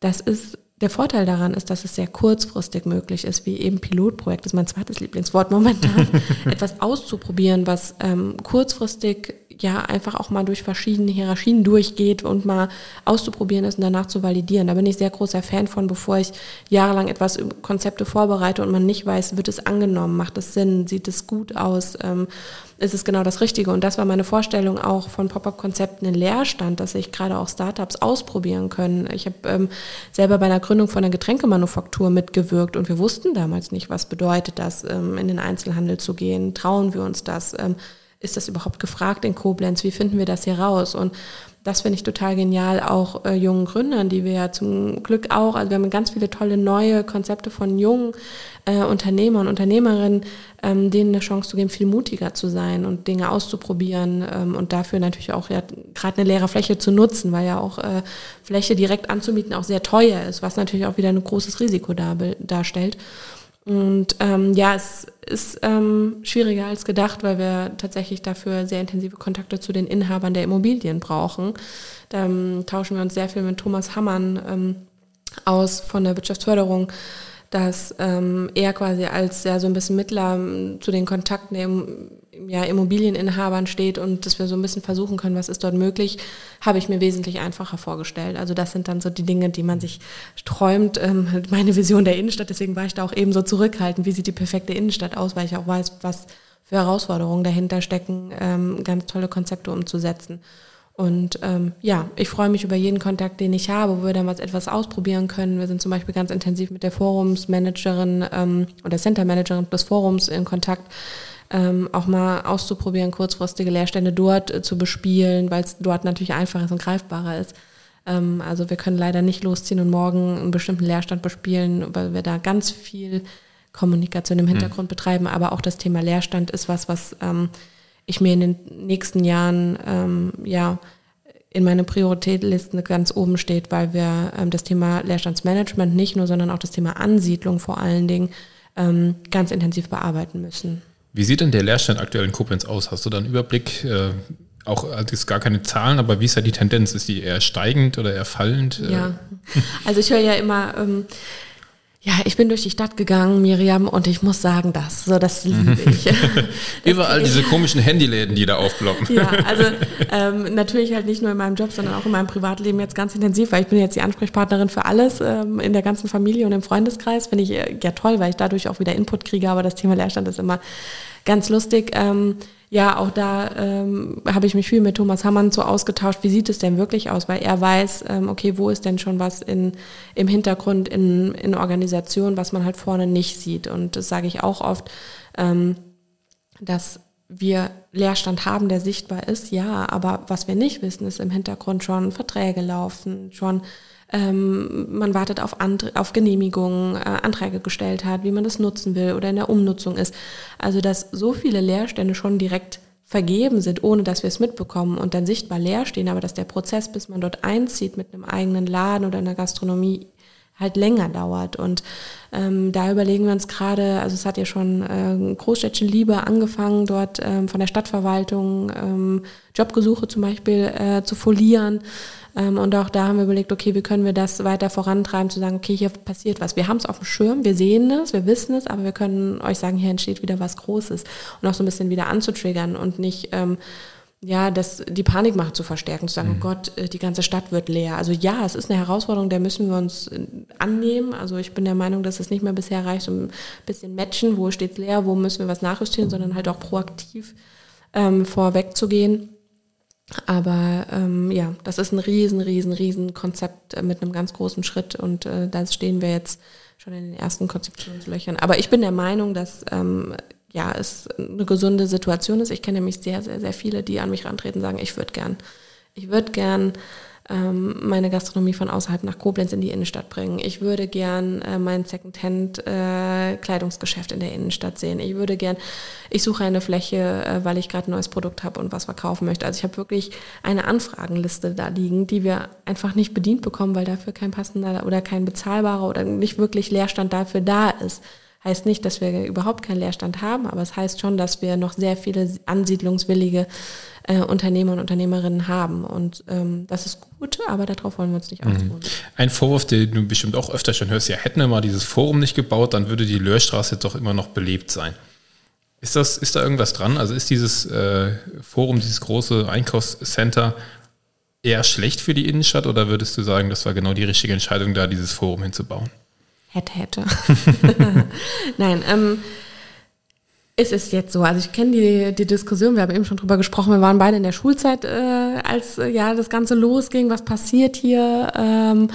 das ist der Vorteil daran ist, dass es sehr kurzfristig möglich ist, wie eben Pilotprojekt, das ist mein zweites Lieblingswort momentan, *laughs* etwas auszuprobieren, was ähm, kurzfristig ja einfach auch mal durch verschiedene Hierarchien durchgeht und mal auszuprobieren ist und danach zu validieren. Da bin ich sehr großer Fan von, bevor ich jahrelang etwas Konzepte vorbereite und man nicht weiß, wird es angenommen, macht es Sinn, sieht es gut aus, ähm, ist es genau das Richtige. Und das war meine Vorstellung auch von Pop-up-Konzepten in Leerstand, dass sich gerade auch Startups ausprobieren können. Ich habe ähm, selber bei einer Gründung von einer Getränkemanufaktur mitgewirkt und wir wussten damals nicht, was bedeutet das, ähm, in den Einzelhandel zu gehen. Trauen wir uns das? Ist das überhaupt gefragt in Koblenz? Wie finden wir das hier raus? Und das finde ich total genial, auch äh, jungen Gründern, die wir ja zum Glück auch, also wir haben ganz viele tolle neue Konzepte von jungen äh, Unternehmer und Unternehmerinnen, ähm, denen eine Chance zu geben, viel mutiger zu sein und Dinge auszuprobieren ähm, und dafür natürlich auch ja, gerade eine leere Fläche zu nutzen, weil ja auch äh, Fläche direkt anzumieten auch sehr teuer ist, was natürlich auch wieder ein großes Risiko dar darstellt. Und ähm, ja, es ist ähm, schwieriger als gedacht, weil wir tatsächlich dafür sehr intensive Kontakte zu den Inhabern der Immobilien brauchen. Da ähm, tauschen wir uns sehr viel mit Thomas Hammann ähm, aus von der Wirtschaftsförderung dass ähm, er quasi als ja so ein bisschen Mittler ähm, zu den Kontakten der ja, Immobilieninhabern steht und dass wir so ein bisschen versuchen können, was ist dort möglich, habe ich mir wesentlich einfacher vorgestellt. Also das sind dann so die Dinge, die man sich träumt. Ähm, meine Vision der Innenstadt, deswegen war ich da auch eben so zurückhaltend. Wie sieht die perfekte Innenstadt aus, weil ich auch weiß, was für Herausforderungen dahinter stecken, ähm, ganz tolle Konzepte umzusetzen. Und ähm, ja, ich freue mich über jeden Kontakt, den ich habe, wo wir dann was etwas ausprobieren können. Wir sind zum Beispiel ganz intensiv mit der Forumsmanagerin ähm, oder Centermanagerin des Forums in Kontakt, ähm, auch mal auszuprobieren, kurzfristige Leerstände dort äh, zu bespielen, weil es dort natürlich einfacher ist und greifbarer ist. Ähm, also wir können leider nicht losziehen und morgen einen bestimmten Leerstand bespielen, weil wir da ganz viel Kommunikation im Hintergrund mhm. betreiben. Aber auch das Thema Leerstand ist was, was ähm, ich mir in den nächsten Jahren ähm, ja in meine Prioritätliste ganz oben steht, weil wir ähm, das Thema Leerstandsmanagement nicht nur, sondern auch das Thema Ansiedlung vor allen Dingen ähm, ganz intensiv bearbeiten müssen. Wie sieht denn der Leerstand aktuell in Koblenz aus? Hast du da einen Überblick? Äh, auch also ist gar keine Zahlen, aber wie ist da die Tendenz? Ist die eher steigend oder eher fallend? Ja, also ich höre ja immer, ähm, ja, ich bin durch die Stadt gegangen, Miriam, und ich muss sagen, das, so, das liebe mhm. ich. *laughs* Überall diese komischen Handyläden, die da aufploppen. ja, also ähm, natürlich halt nicht nur in meinem Job, sondern auch in meinem Privatleben jetzt ganz intensiv, weil ich bin jetzt die Ansprechpartnerin für alles ähm, in der ganzen Familie und im Freundeskreis. Finde ich äh, ja toll, weil ich dadurch auch wieder Input kriege, aber das Thema Leerstand ist immer ganz lustig. Ähm, ja, auch da ähm, habe ich mich viel mit Thomas Hammann so ausgetauscht, wie sieht es denn wirklich aus, weil er weiß, ähm, okay, wo ist denn schon was in, im Hintergrund in, in Organisation, was man halt vorne nicht sieht. Und das sage ich auch oft, ähm, dass wir Leerstand haben, der sichtbar ist, ja, aber was wir nicht wissen, ist im Hintergrund schon Verträge laufen, schon ähm, man wartet auf, auf Genehmigungen, äh, Anträge gestellt hat, wie man das nutzen will oder in der Umnutzung ist. Also dass so viele Leerstände schon direkt vergeben sind, ohne dass wir es mitbekommen und dann sichtbar leer stehen, aber dass der Prozess, bis man dort einzieht mit einem eigenen Laden oder einer Gastronomie, halt länger dauert. Und ähm, da überlegen wir uns gerade, also es hat ja schon äh, Großstädtchen Liebe angefangen, dort ähm, von der Stadtverwaltung ähm, Jobgesuche zum Beispiel äh, zu folieren. Ähm, und auch da haben wir überlegt, okay, wie können wir das weiter vorantreiben, zu sagen, okay, hier passiert was. Wir haben es auf dem Schirm, wir sehen es, wir wissen es, aber wir können euch sagen, hier entsteht wieder was Großes. Und auch so ein bisschen wieder anzutriggern und nicht ähm, ja, das, die Panikmacht zu verstärken, zu sagen, mhm. oh Gott, äh, die ganze Stadt wird leer. Also ja, es ist eine Herausforderung, der müssen wir uns äh, annehmen. Also ich bin der Meinung, dass es nicht mehr bisher reicht, so ein bisschen matchen, wo steht leer, wo müssen wir was nachjustieren, sondern halt auch proaktiv ähm, vorweg zu gehen. Aber ähm, ja, das ist ein riesen, riesen, riesen Konzept äh, mit einem ganz großen Schritt und äh, da stehen wir jetzt schon in den ersten Konzeptionslöchern. Aber ich bin der Meinung, dass ähm, ja, es eine gesunde Situation ist. Ich kenne nämlich sehr, sehr, sehr viele, die an mich rantreten und sagen, ich würde gern, ich würde gern ähm, meine Gastronomie von außerhalb nach Koblenz in die Innenstadt bringen. Ich würde gern äh, mein Secondhand-Kleidungsgeschäft äh, in der Innenstadt sehen. Ich würde gern, ich suche eine Fläche, äh, weil ich gerade ein neues Produkt habe und was verkaufen möchte. Also ich habe wirklich eine Anfragenliste da liegen, die wir einfach nicht bedient bekommen, weil dafür kein passender oder kein bezahlbarer oder nicht wirklich Leerstand dafür da ist. Heißt nicht, dass wir überhaupt keinen Leerstand haben, aber es heißt schon, dass wir noch sehr viele ansiedlungswillige äh, Unternehmer und Unternehmerinnen haben. Und ähm, das ist gut, aber darauf wollen wir uns nicht mhm. ausruhen. Ein Vorwurf, den du bestimmt auch öfter schon hörst, ja, hätten wir mal dieses Forum nicht gebaut, dann würde die Löhrstraße doch immer noch belebt sein. Ist, das, ist da irgendwas dran? Also ist dieses äh, Forum, dieses große Einkaufscenter eher schlecht für die Innenstadt oder würdest du sagen, das war genau die richtige Entscheidung, da dieses Forum hinzubauen? Hätte, hätte. *laughs* Nein, ähm, es ist jetzt so, also ich kenne die, die Diskussion, wir haben eben schon drüber gesprochen, wir waren beide in der Schulzeit, äh, als äh, ja das Ganze losging, was passiert hier, ähm,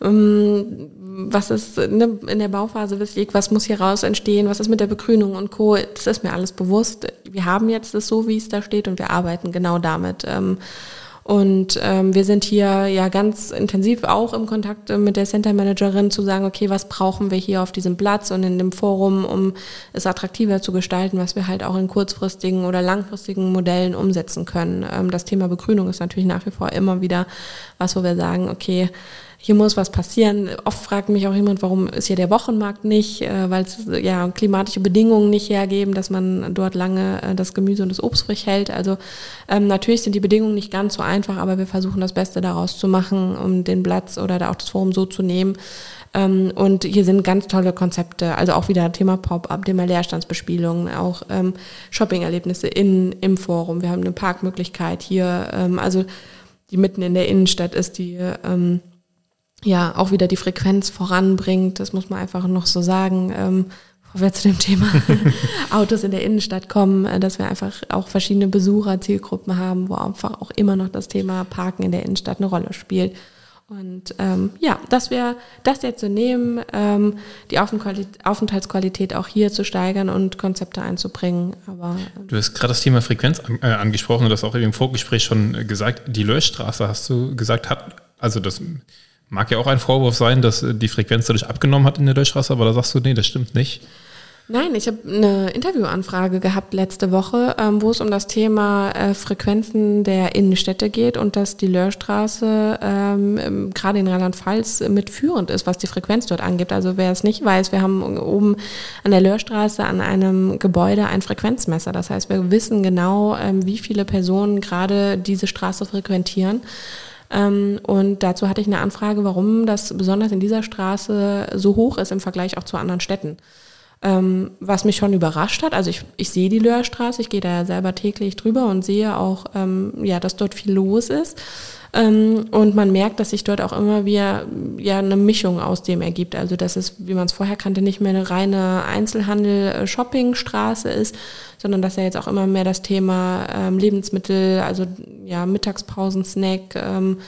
ähm, was ist ne, in der Bauphase was muss hier raus entstehen, was ist mit der Begrünung und Co. Das ist mir alles bewusst. Wir haben jetzt das so, wie es da steht und wir arbeiten genau damit. Ähm, und ähm, wir sind hier ja ganz intensiv auch im Kontakt mit der Center Managerin zu sagen, okay, was brauchen wir hier auf diesem Platz und in dem Forum, um es attraktiver zu gestalten, was wir halt auch in kurzfristigen oder langfristigen Modellen umsetzen können. Ähm, das Thema Begrünung ist natürlich nach wie vor immer wieder was, wo wir sagen, okay, hier muss was passieren. Oft fragt mich auch jemand, warum ist hier der Wochenmarkt nicht, äh, weil es ja klimatische Bedingungen nicht hergeben, dass man dort lange äh, das Gemüse und das Obst frisch hält. Also ähm, natürlich sind die Bedingungen nicht ganz so einfach, aber wir versuchen das Beste daraus zu machen, um den Platz oder auch das Forum so zu nehmen. Ähm, und hier sind ganz tolle Konzepte, also auch wieder Thema Pop-up, Thema Leerstandsbespielung, auch ähm, Shopping-Erlebnisse in, im Forum. Wir haben eine Parkmöglichkeit hier, ähm, also die mitten in der Innenstadt ist, die ähm, ja auch wieder die Frequenz voranbringt. Das muss man einfach noch so sagen. Ähm, bevor wir zu dem Thema *laughs* Autos in der Innenstadt kommen, äh, dass wir einfach auch verschiedene Besucher, Zielgruppen haben, wo einfach auch immer noch das Thema Parken in der Innenstadt eine Rolle spielt. Und ähm, ja, dass wir das jetzt so nehmen, ähm, die Aufenthaltsqualität auch hier zu steigern und Konzepte einzubringen. Aber ähm, du hast gerade das Thema Frequenz an, äh, angesprochen und das auch im Vorgespräch schon gesagt. Die Löschstraße hast du gesagt hat, also das Mag ja auch ein Vorwurf sein, dass äh, die Frequenz dadurch abgenommen hat in der Durchstraße, aber da sagst du, nee, das stimmt nicht. Nein, ich habe eine Interviewanfrage gehabt letzte Woche, ähm, wo es um das Thema äh, Frequenzen der Innenstädte geht und dass die Löhrstraße ähm, gerade in Rheinland-Pfalz mitführend ist, was die Frequenz dort angibt. Also wer es nicht weiß, wir haben oben an der Löhrstraße an einem Gebäude ein Frequenzmesser. Das heißt, wir wissen genau, ähm, wie viele Personen gerade diese Straße frequentieren. Ähm, und dazu hatte ich eine Anfrage, warum das besonders in dieser Straße so hoch ist im Vergleich auch zu anderen Städten. Ähm, was mich schon überrascht hat, also ich, ich sehe die Löhrstraße, ich gehe da ja selber täglich drüber und sehe auch, ähm, ja, dass dort viel los ist. Ähm, und man merkt, dass sich dort auch immer wieder ja eine Mischung aus dem ergibt. Also dass es, wie man es vorher kannte, nicht mehr eine reine Einzelhandel-Shopping-Straße ist, sondern dass ja jetzt auch immer mehr das Thema ähm, Lebensmittel, also ja Mittagspausen, Snack, ähm,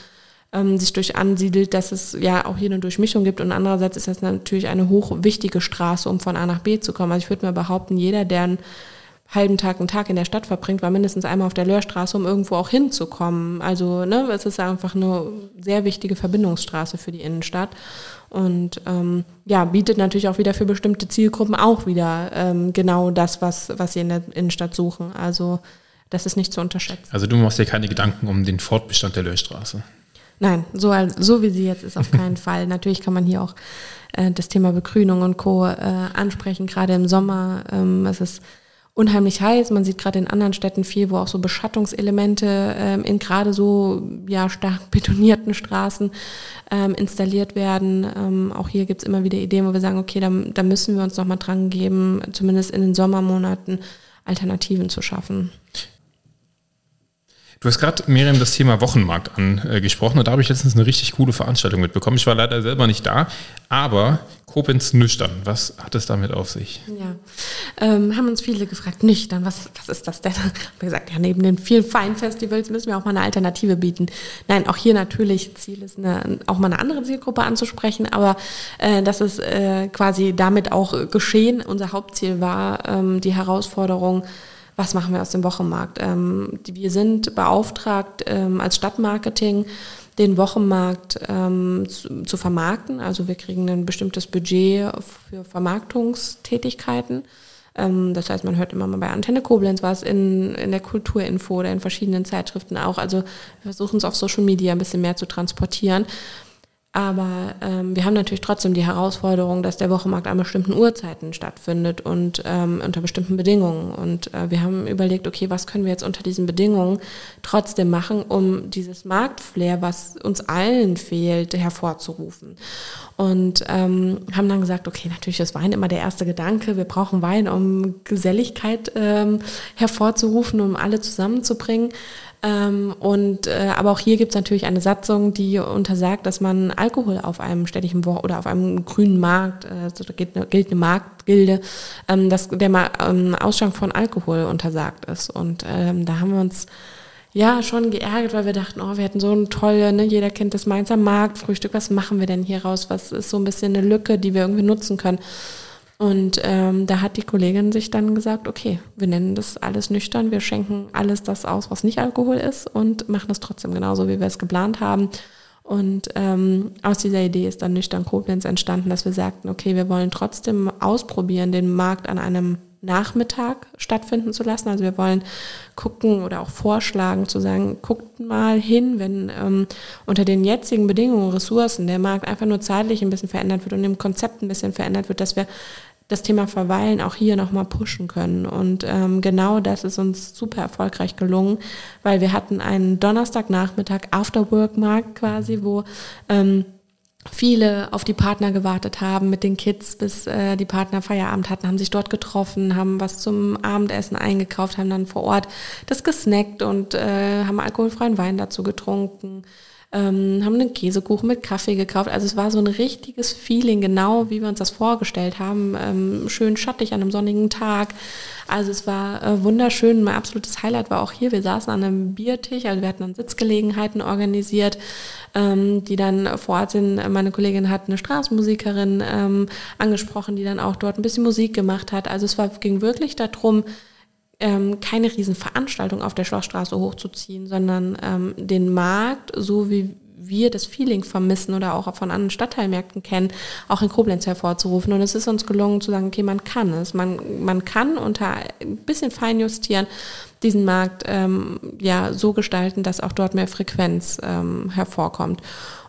sich durch ansiedelt, dass es ja auch hier eine Durchmischung gibt und andererseits ist das natürlich eine hochwichtige Straße, um von A nach B zu kommen. Also ich würde mal behaupten, jeder, der einen halben Tag einen Tag in der Stadt verbringt, war mindestens einmal auf der Löhrstraße, um irgendwo auch hinzukommen. Also ne, es ist einfach eine sehr wichtige Verbindungsstraße für die Innenstadt und ähm, ja, bietet natürlich auch wieder für bestimmte Zielgruppen auch wieder ähm, genau das, was, was sie in der Innenstadt suchen. Also das ist nicht zu unterschätzen. Also du machst dir keine Gedanken um den Fortbestand der Löhrstraße. Nein, so, so wie sie jetzt ist, auf keinen *laughs* Fall. Natürlich kann man hier auch äh, das Thema Begrünung und Co. Äh, ansprechen, gerade im Sommer. Ähm, es ist unheimlich heiß. Man sieht gerade in anderen Städten viel, wo auch so Beschattungselemente ähm, in gerade so ja, stark *laughs* betonierten Straßen ähm, installiert werden. Ähm, auch hier gibt's immer wieder Ideen, wo wir sagen, okay, da, da müssen wir uns nochmal dran geben, zumindest in den Sommermonaten Alternativen zu schaffen. Du hast gerade, Miriam, das Thema Wochenmarkt angesprochen und da habe ich letztens eine richtig coole Veranstaltung mitbekommen. Ich war leider selber nicht da, aber Koblenz nüchtern, was hat es damit auf sich? Ja, ähm, haben uns viele gefragt, nüchtern, was, was ist das denn? *laughs* Haben wir gesagt, ja, neben den vielen Feinfestivals müssen wir auch mal eine Alternative bieten. Nein, auch hier natürlich, Ziel ist, eine, auch mal eine andere Zielgruppe anzusprechen, aber äh, das ist äh, quasi damit auch geschehen. Unser Hauptziel war ähm, die Herausforderung, was machen wir aus dem Wochenmarkt? Ähm, wir sind beauftragt ähm, als Stadtmarketing, den Wochenmarkt ähm, zu, zu, vermarkten. Also wir kriegen ein bestimmtes Budget für Vermarktungstätigkeiten. Ähm, das heißt, man hört immer mal bei Antenne Koblenz was in, in der Kulturinfo oder in verschiedenen Zeitschriften auch. Also wir versuchen es auf Social Media ein bisschen mehr zu transportieren. Aber ähm, wir haben natürlich trotzdem die Herausforderung, dass der Wochenmarkt an bestimmten Uhrzeiten stattfindet und ähm, unter bestimmten Bedingungen. Und äh, wir haben überlegt, okay, was können wir jetzt unter diesen Bedingungen trotzdem machen, um dieses Marktflair, was uns allen fehlt, hervorzurufen. Und ähm, haben dann gesagt, okay, natürlich ist Wein immer der erste Gedanke. Wir brauchen Wein, um Geselligkeit ähm, hervorzurufen, um alle zusammenzubringen. Ähm, und äh, aber auch hier gibt es natürlich eine Satzung, die untersagt, dass man Alkohol auf einem städtischen Wo oder auf einem grünen Markt, äh, also da gilt eine, gilt eine Marktgilde, ähm, dass der Ma ähm, Ausschank von Alkohol untersagt ist. Und ähm, da haben wir uns ja schon geärgert, weil wir dachten, oh, wir hätten so ein tolle, ne, jeder kennt das Mainzer Marktfrühstück, was machen wir denn hier raus? Was ist so ein bisschen eine Lücke, die wir irgendwie nutzen können? Und ähm, da hat die Kollegin sich dann gesagt, okay, wir nennen das alles nüchtern, wir schenken alles das aus, was nicht Alkohol ist und machen es trotzdem genauso, wie wir es geplant haben. Und ähm, aus dieser Idee ist dann nüchtern Koblenz entstanden, dass wir sagten, okay, wir wollen trotzdem ausprobieren, den Markt an einem Nachmittag stattfinden zu lassen. Also wir wollen gucken oder auch vorschlagen zu sagen, guckt mal hin, wenn ähm, unter den jetzigen Bedingungen, Ressourcen, der Markt einfach nur zeitlich ein bisschen verändert wird und im Konzept ein bisschen verändert wird, dass wir das Thema Verweilen auch hier nochmal pushen können. Und ähm, genau das ist uns super erfolgreich gelungen, weil wir hatten einen Donnerstagnachmittag Afterwork-Markt quasi, wo ähm, viele auf die Partner gewartet haben mit den Kids, bis äh, die Partner Feierabend hatten, haben sich dort getroffen, haben was zum Abendessen eingekauft, haben dann vor Ort das gesnackt und äh, haben alkoholfreien Wein dazu getrunken ähm, haben einen Käsekuchen mit Kaffee gekauft. Also es war so ein richtiges Feeling, genau wie wir uns das vorgestellt haben. Ähm, schön schattig an einem sonnigen Tag. Also es war äh, wunderschön. Mein absolutes Highlight war auch hier. Wir saßen an einem Biertisch, also wir hatten dann Sitzgelegenheiten organisiert, ähm, die dann vor Ort sind. Meine Kollegin hat eine Straßenmusikerin ähm, angesprochen, die dann auch dort ein bisschen Musik gemacht hat. Also es war, ging wirklich darum, ähm, keine Riesenveranstaltung auf der Schlossstraße hochzuziehen, sondern ähm, den Markt, so wie wir das Feeling vermissen oder auch von anderen Stadtteilmärkten kennen, auch in Koblenz hervorzurufen. Und es ist uns gelungen zu sagen, okay, man kann es. Man, man kann unter ein bisschen feinjustieren diesen Markt ähm, ja so gestalten, dass auch dort mehr Frequenz ähm, hervorkommt.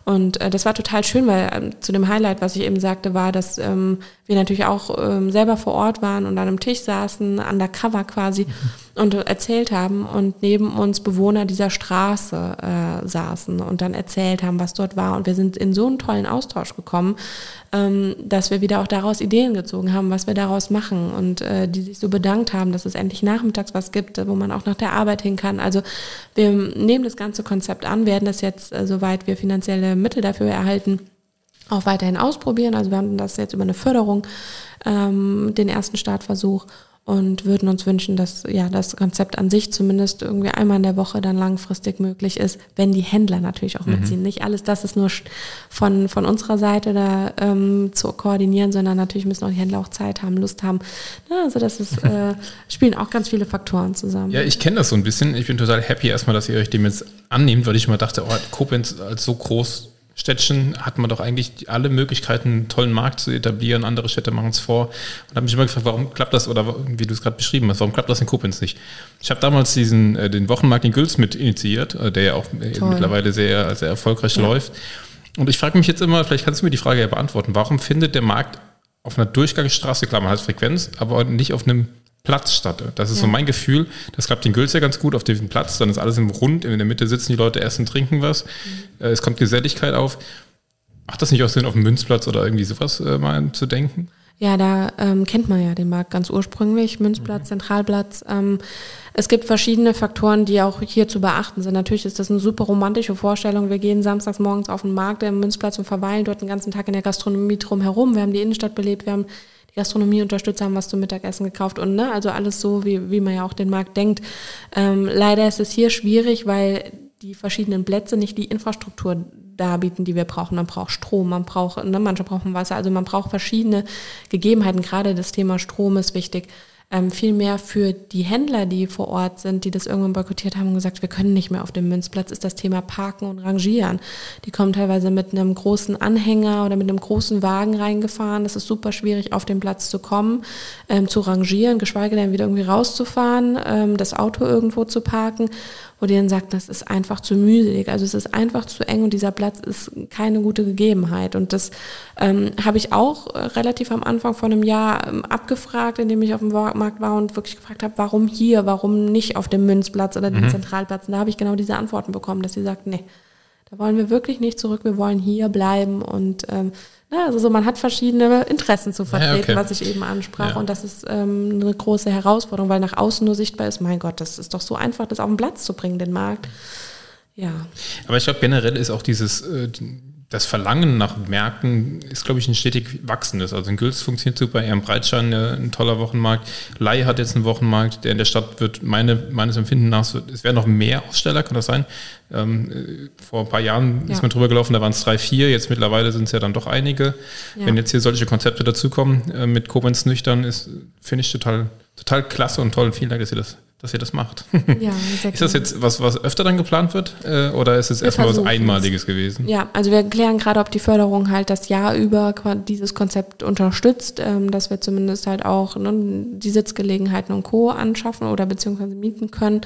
Und äh, das war total schön, weil ähm, zu dem Highlight, was ich eben sagte, war, dass ähm, wir natürlich auch ähm, selber vor Ort waren und an einem Tisch saßen, undercover quasi, mhm. und erzählt haben und neben uns Bewohner dieser Straße äh, saßen und dann erzählt haben, was dort war. Und wir sind in so einen tollen Austausch gekommen, ähm, dass wir wieder auch daraus Ideen gezogen haben, was wir daraus machen und äh, die sich so bedankt haben, dass es endlich nachmittags was gibt, wo man auch nach der Arbeit hin kann. Also wir nehmen das ganze Konzept an, werden das jetzt, äh, soweit wir finanzielle Mittel dafür erhalten, auch weiterhin ausprobieren. Also wir haben das jetzt über eine Förderung, ähm, den ersten Startversuch und würden uns wünschen, dass ja das Konzept an sich zumindest irgendwie einmal in der Woche dann langfristig möglich ist, wenn die Händler natürlich auch mhm. mitziehen. Nicht alles das ist nur von, von unserer Seite da ähm, zu koordinieren, sondern natürlich müssen auch die Händler auch Zeit haben, Lust haben. Ja, also das ist, äh, *laughs* spielen auch ganz viele Faktoren zusammen. Ja, ich kenne das so ein bisschen. Ich bin total happy erstmal, dass ihr euch dem jetzt annehmt, weil ich immer dachte, oh, Koblenz als so groß Städtchen hat man doch eigentlich alle Möglichkeiten, einen tollen Markt zu etablieren. Andere Städte machen es vor. Und habe mich immer gefragt, warum klappt das, oder wie du es gerade beschrieben hast, warum klappt das in Koblenz nicht? Ich habe damals diesen, äh, den Wochenmarkt in Güls mit initiiert, äh, der ja auch äh, mittlerweile sehr, sehr erfolgreich ja. läuft. Und ich frage mich jetzt immer, vielleicht kannst du mir die Frage ja beantworten, warum findet der Markt auf einer Durchgangsstraße, klar, man hat Frequenz, aber nicht auf einem Platz statt. Das ist ja. so mein Gefühl. Das klappt in Gülz ja ganz gut auf diesem Platz. Dann ist alles im Rund. In der Mitte sitzen die Leute, essen, trinken was. Mhm. Es kommt Geselligkeit auf. Macht das nicht auch Sinn, auf dem Münzplatz oder irgendwie sowas äh, mal zu denken? Ja, da ähm, kennt man ja den Markt ganz ursprünglich, Münzplatz, mhm. Zentralplatz. Ähm, es gibt verschiedene Faktoren, die auch hier zu beachten sind. Natürlich ist das eine super romantische Vorstellung. Wir gehen samstags morgens auf den Markt im Münzplatz und verweilen dort den ganzen Tag in der Gastronomie drumherum. Wir haben die Innenstadt belebt, wir haben Gastronomieunterstützer haben was zum Mittagessen gekauft und ne, also alles so, wie, wie man ja auch den Markt denkt. Ähm, leider ist es hier schwierig, weil die verschiedenen Plätze nicht die Infrastruktur darbieten, die wir brauchen. Man braucht Strom, man braucht, ne, manche brauchen Wasser, also man braucht verschiedene Gegebenheiten. Gerade das Thema Strom ist wichtig. Ähm, vielmehr für die Händler, die vor Ort sind, die das irgendwann boykottiert haben und gesagt, wir können nicht mehr auf dem Münzplatz, ist das Thema Parken und Rangieren. Die kommen teilweise mit einem großen Anhänger oder mit einem großen Wagen reingefahren. Das ist super schwierig, auf den Platz zu kommen, ähm, zu rangieren, geschweige denn wieder irgendwie rauszufahren, ähm, das Auto irgendwo zu parken wo die dann sagt, das ist einfach zu mühselig, also es ist einfach zu eng und dieser Platz ist keine gute Gegebenheit. Und das ähm, habe ich auch äh, relativ am Anfang von einem Jahr ähm, abgefragt, indem ich auf dem Markt war und wirklich gefragt habe, warum hier, warum nicht auf dem Münzplatz oder dem mhm. Zentralplatz. Und da habe ich genau diese Antworten bekommen, dass sie sagt, nee, da wollen wir wirklich nicht zurück, wir wollen hier bleiben und ähm, ja, also so, man hat verschiedene Interessen zu vertreten, ja, okay. was ich eben ansprach. Ja. Und das ist ähm, eine große Herausforderung, weil nach außen nur sichtbar ist, mein Gott, das ist doch so einfach, das auf den Platz zu bringen, den Markt. Ja. Aber ich glaube, generell ist auch dieses, äh, das Verlangen nach Märkten ist, glaube ich, ein stetig wachsendes. Also in Gülz funktioniert super, eher im Breitschein ein toller Wochenmarkt. Lai hat jetzt einen Wochenmarkt, der in der Stadt wird meine, meines Empfindens nach, es werden noch mehr Aussteller, kann das sein? Ähm, äh, vor ein paar Jahren ja. ist man drüber gelaufen, da waren es drei, vier, jetzt mittlerweile sind es ja dann doch einige. Ja. Wenn jetzt hier solche Konzepte dazukommen äh, mit Koblenz nüchtern, ist, finde ich total, total klasse und toll. Vielen Dank, dass ihr das dass ihr das macht. Ja, *laughs* ist das jetzt was, was öfter dann geplant wird äh, oder ist es erstmal was Einmaliges gewesen? Ja, also wir klären gerade, ob die Förderung halt das Jahr über dieses Konzept unterstützt, ähm, dass wir zumindest halt auch ne, die Sitzgelegenheiten und Co. anschaffen oder beziehungsweise mieten können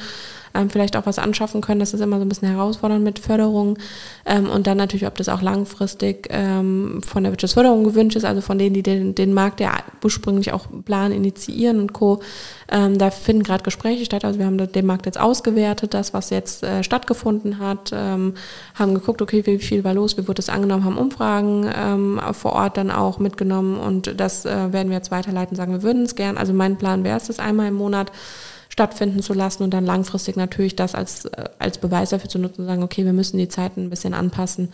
ähm, vielleicht auch was anschaffen können. Das ist immer so ein bisschen herausfordernd mit Förderung. Ähm, und dann natürlich, ob das auch langfristig ähm, von der Wirtschaftsförderung gewünscht ist, also von denen, die den, den Markt ja ursprünglich auch planen, initiieren und Co. Ähm, da finden gerade Gespräche statt. Also wir haben den Markt jetzt ausgewertet, das, was jetzt äh, stattgefunden hat, ähm, haben geguckt, okay, wie viel war los, wie wurde das angenommen, haben Umfragen ähm, vor Ort dann auch mitgenommen und das äh, werden wir jetzt weiterleiten, sagen, wir würden es gern. Also mein Plan wäre es, das einmal im Monat stattfinden zu lassen und dann langfristig natürlich das als, äh, als Beweis dafür zu nutzen und sagen, okay, wir müssen die Zeiten ein bisschen anpassen.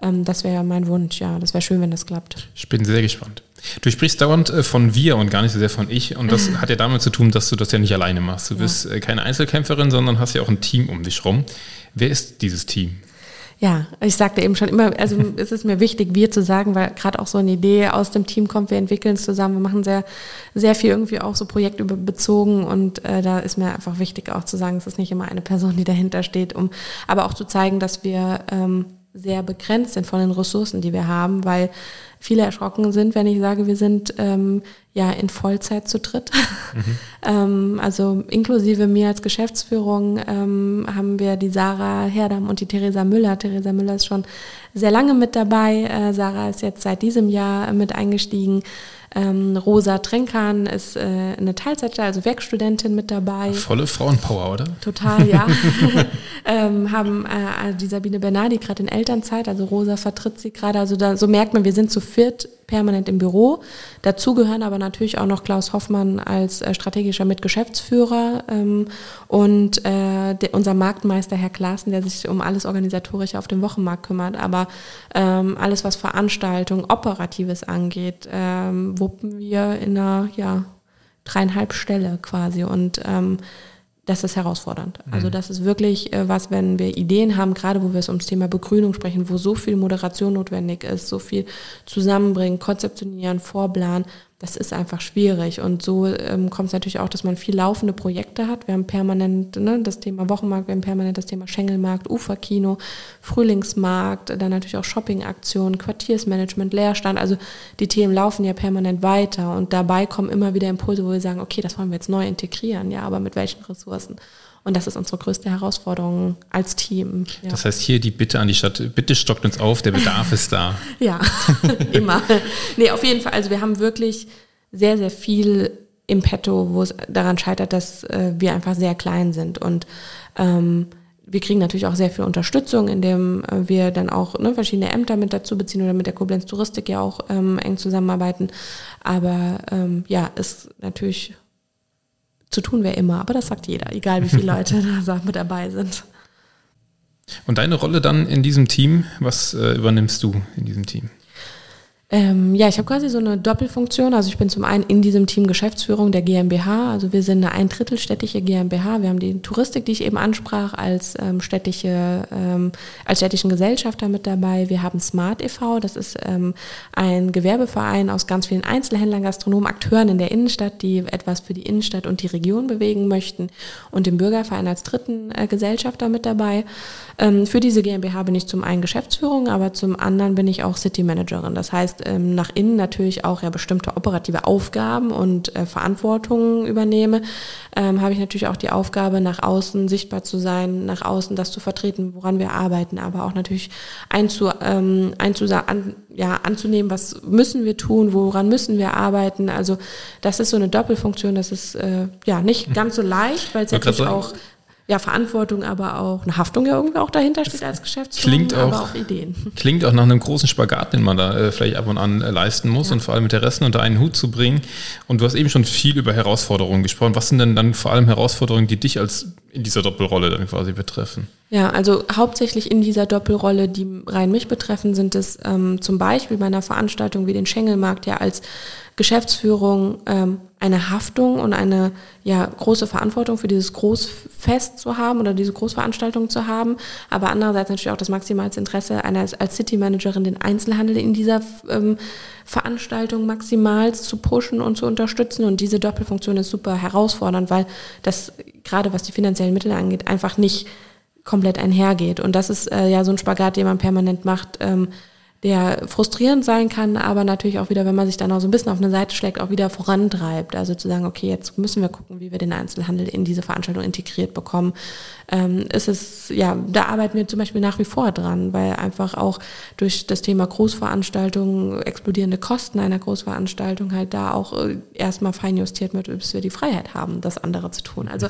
Mhm. das wäre ja mein Wunsch, ja. Das wäre schön, wenn das klappt. Ich bin sehr gespannt. Du sprichst dauernd äh, von wir und gar nicht so sehr von ich. Und das hat ja damit zu tun, dass du das ja nicht alleine machst. Du ja. bist äh, keine Einzelkämpferin, sondern hast ja auch ein Team um dich rum. Wer ist dieses Team? Ja, ich sagte eben schon immer, also es ist mir wichtig, wir zu sagen, weil gerade auch so eine Idee aus dem Team kommt, wir entwickeln es zusammen, wir machen sehr, sehr viel irgendwie auch so projektbezogen und äh, da ist mir einfach wichtig auch zu sagen, es ist nicht immer eine Person, die dahinter steht, um aber auch zu zeigen, dass wir ähm, sehr begrenzt sind von den Ressourcen, die wir haben, weil viele erschrocken sind, wenn ich sage, wir sind ähm, ja in Vollzeit zu dritt. Mhm. *laughs* ähm, also inklusive mir als Geschäftsführung ähm, haben wir die Sarah Herdam und die Theresa Müller. Theresa Müller ist schon sehr lange mit dabei. Äh, Sarah ist jetzt seit diesem Jahr mit eingestiegen. Ähm, Rosa Trenkan ist äh, eine Teilzeitstelle, also Werkstudentin mit dabei. Volle Frauenpower, oder? Total, ja. *laughs* ähm, haben äh, die Sabine Bernardi gerade in Elternzeit, also Rosa vertritt sie gerade. Also da, so merkt man, wir sind zu viert permanent im Büro. Dazu gehören aber natürlich auch noch Klaus Hoffmann als äh, strategischer Mitgeschäftsführer ähm, und äh, der, unser Marktmeister Herr Klaassen, der sich um alles Organisatorische auf dem Wochenmarkt kümmert. Aber ähm, alles, was Veranstaltungen, Operatives angeht, ähm, wuppen wir in einer ja, dreieinhalb Stelle quasi. Und ähm, das ist herausfordernd. Also mhm. das ist wirklich äh, was, wenn wir Ideen haben, gerade wo wir es ums Thema Begrünung sprechen, wo so viel Moderation notwendig ist, so viel zusammenbringen, konzeptionieren, vorplanen das ist einfach schwierig. Und so ähm, kommt es natürlich auch, dass man viel laufende Projekte hat. Wir haben permanent ne, das Thema Wochenmarkt, wir haben permanent das Thema Schengelmarkt, Uferkino, Frühlingsmarkt, dann natürlich auch Shoppingaktionen, Quartiersmanagement, Leerstand. Also die Themen laufen ja permanent weiter und dabei kommen immer wieder Impulse, wo wir sagen, okay, das wollen wir jetzt neu integrieren, ja, aber mit welchen Ressourcen? Und das ist unsere größte Herausforderung als Team. Ja. Das heißt hier die Bitte an die Stadt, bitte stockt uns auf, der Bedarf ist da. *laughs* ja, *laughs* immer. Nee, auf jeden Fall. Also wir haben wirklich sehr, sehr viel im Petto, wo es daran scheitert, dass äh, wir einfach sehr klein sind. Und ähm, wir kriegen natürlich auch sehr viel Unterstützung, indem äh, wir dann auch ne, verschiedene Ämter mit dazu beziehen oder mit der Koblenz Touristik ja auch ähm, eng zusammenarbeiten. Aber ähm, ja, ist natürlich zu tun wäre immer, aber das sagt jeder, egal wie viele Leute *laughs* da mit dabei sind. Und deine Rolle dann in diesem Team, was äh, übernimmst du in diesem Team? Ähm, ja, ich habe quasi so eine Doppelfunktion. Also ich bin zum einen in diesem Team Geschäftsführung der GmbH. Also wir sind eine ein Drittel städtische GmbH. Wir haben die Touristik, die ich eben ansprach, als ähm, städtische, ähm, als städtischen Gesellschafter mit dabei. Wir haben Smart e.V., das ist ähm, ein Gewerbeverein aus ganz vielen Einzelhändlern, Gastronomen, Akteuren in der Innenstadt, die etwas für die Innenstadt und die Region bewegen möchten. Und den Bürgerverein als dritten äh, Gesellschafter mit dabei. Ähm, für diese GmbH bin ich zum einen Geschäftsführung, aber zum anderen bin ich auch City Managerin. Das heißt, ähm, nach innen natürlich auch ja bestimmte operative Aufgaben und äh, Verantwortungen übernehme, ähm, habe ich natürlich auch die Aufgabe, nach außen sichtbar zu sein, nach außen das zu vertreten, woran wir arbeiten, aber auch natürlich einzu, ähm, einzu, an, ja, anzunehmen, was müssen wir tun, woran müssen wir arbeiten. Also das ist so eine Doppelfunktion, das ist äh, ja nicht ganz so leicht, weil es natürlich auch ja, Verantwortung, aber auch eine Haftung ja irgendwie auch dahinter steht als Geschäftsführer, klingt auch, aber auch Ideen. *laughs* Klingt auch nach einem großen Spagat, den man da äh, vielleicht ab und an äh, leisten muss ja. und vor allem mit der Resten unter einen Hut zu bringen. Und du hast eben schon viel über Herausforderungen gesprochen. Was sind denn dann vor allem Herausforderungen, die dich als in dieser Doppelrolle dann quasi betreffen? Ja, also hauptsächlich in dieser Doppelrolle, die rein mich betreffen, sind es ähm, zum Beispiel bei einer Veranstaltung wie den Schengelmarkt ja als Geschäftsführung ähm, eine Haftung und eine ja, große Verantwortung für dieses Großfest zu haben oder diese Großveranstaltung zu haben, aber andererseits natürlich auch das maximale Interesse einer als City Managerin den Einzelhandel in dieser ähm, Veranstaltung maximal zu pushen und zu unterstützen. Und diese Doppelfunktion ist super herausfordernd, weil das gerade was die finanziellen Mittel angeht einfach nicht komplett einhergeht und das ist äh, ja so ein Spagat, den man permanent macht. Ähm, der frustrierend sein kann, aber natürlich auch wieder, wenn man sich dann auch so ein bisschen auf eine Seite schlägt, auch wieder vorantreibt. Also zu sagen, okay, jetzt müssen wir gucken, wie wir den Einzelhandel in diese Veranstaltung integriert bekommen. Ähm, ist es, ja, da arbeiten wir zum Beispiel nach wie vor dran, weil einfach auch durch das Thema Großveranstaltungen, explodierende Kosten einer Großveranstaltung halt da auch äh, erstmal feinjustiert wird, bis wir die Freiheit haben, das andere zu tun. Also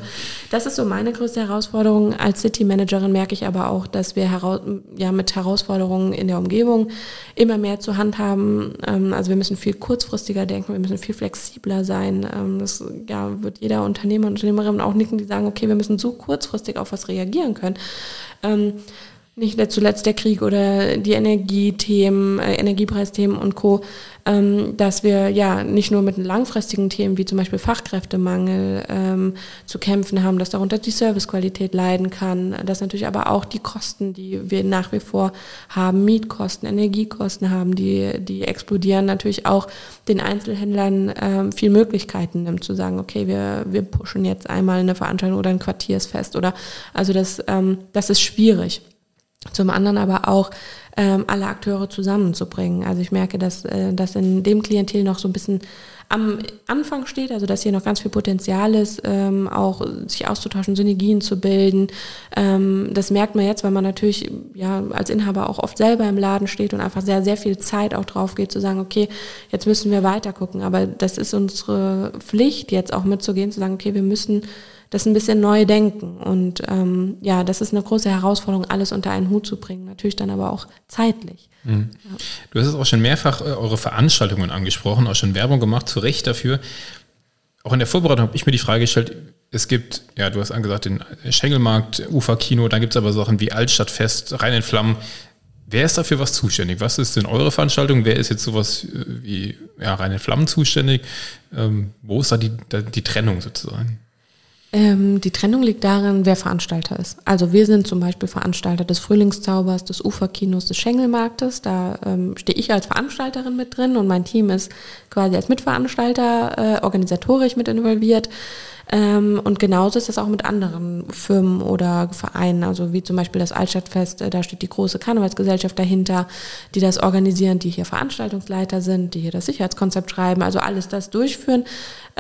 das ist so meine größte Herausforderung. Als City Managerin merke ich aber auch, dass wir heraus, ja, mit Herausforderungen in der Umgebung immer mehr zu handhaben. Ähm, also wir müssen viel kurzfristiger denken, wir müssen viel flexibler sein. Ähm, das ja, wird jeder Unternehmer und Unternehmerin auch nicken, die sagen, okay, wir müssen so kurzfristig auf was reagieren können. Ähm, nicht zuletzt der Krieg oder die Energiethemen, äh, Energiepreisthemen und Co., ähm, dass wir ja nicht nur mit langfristigen Themen wie zum Beispiel Fachkräftemangel ähm, zu kämpfen haben, dass darunter die Servicequalität leiden kann, dass natürlich aber auch die Kosten, die wir nach wie vor haben, Mietkosten, Energiekosten haben, die, die explodieren, natürlich auch den Einzelhändlern ähm, viel Möglichkeiten nimmt, zu sagen, okay, wir, wir pushen jetzt einmal eine Veranstaltung oder ein Quartiersfest oder also das, ähm, das ist schwierig. Zum anderen aber auch ähm, alle Akteure zusammenzubringen. Also ich merke, dass äh, das in dem Klientel noch so ein bisschen am Anfang steht, also dass hier noch ganz viel Potenzial ist, ähm, auch sich auszutauschen, Synergien zu bilden. Ähm, das merkt man jetzt, weil man natürlich ja als Inhaber auch oft selber im Laden steht und einfach sehr, sehr viel Zeit auch drauf geht, zu sagen, okay, jetzt müssen wir weiter gucken. Aber das ist unsere Pflicht, jetzt auch mitzugehen, zu sagen, okay, wir müssen das ein bisschen neu denken. Und ähm, ja, das ist eine große Herausforderung, alles unter einen Hut zu bringen. Natürlich dann aber auch zeitlich. Mhm. Ja. Du hast es auch schon mehrfach äh, eure Veranstaltungen angesprochen, auch schon Werbung gemacht, zu Recht dafür. Auch in der Vorbereitung habe ich mir die Frage gestellt, es gibt, ja, du hast angesagt, den Schengelmarkt, Uferkino, dann gibt es aber Sachen wie Altstadtfest, Rhein in Flammen. Wer ist dafür was zuständig? Was ist denn eure Veranstaltung? Wer ist jetzt sowas äh, wie ja, Rhein in Flammen zuständig? Ähm, wo ist da die, die Trennung sozusagen? Ähm, die Trennung liegt darin, wer Veranstalter ist. Also wir sind zum Beispiel Veranstalter des Frühlingszaubers, des Uferkinos, des Schengelmarktes. Da ähm, stehe ich als Veranstalterin mit drin und mein Team ist quasi als Mitveranstalter äh, organisatorisch mit involviert. Ähm, und genauso ist das auch mit anderen Firmen oder Vereinen, also wie zum Beispiel das Altstadtfest, äh, da steht die große Karnevalsgesellschaft dahinter, die das organisieren, die hier Veranstaltungsleiter sind, die hier das Sicherheitskonzept schreiben, also alles das durchführen.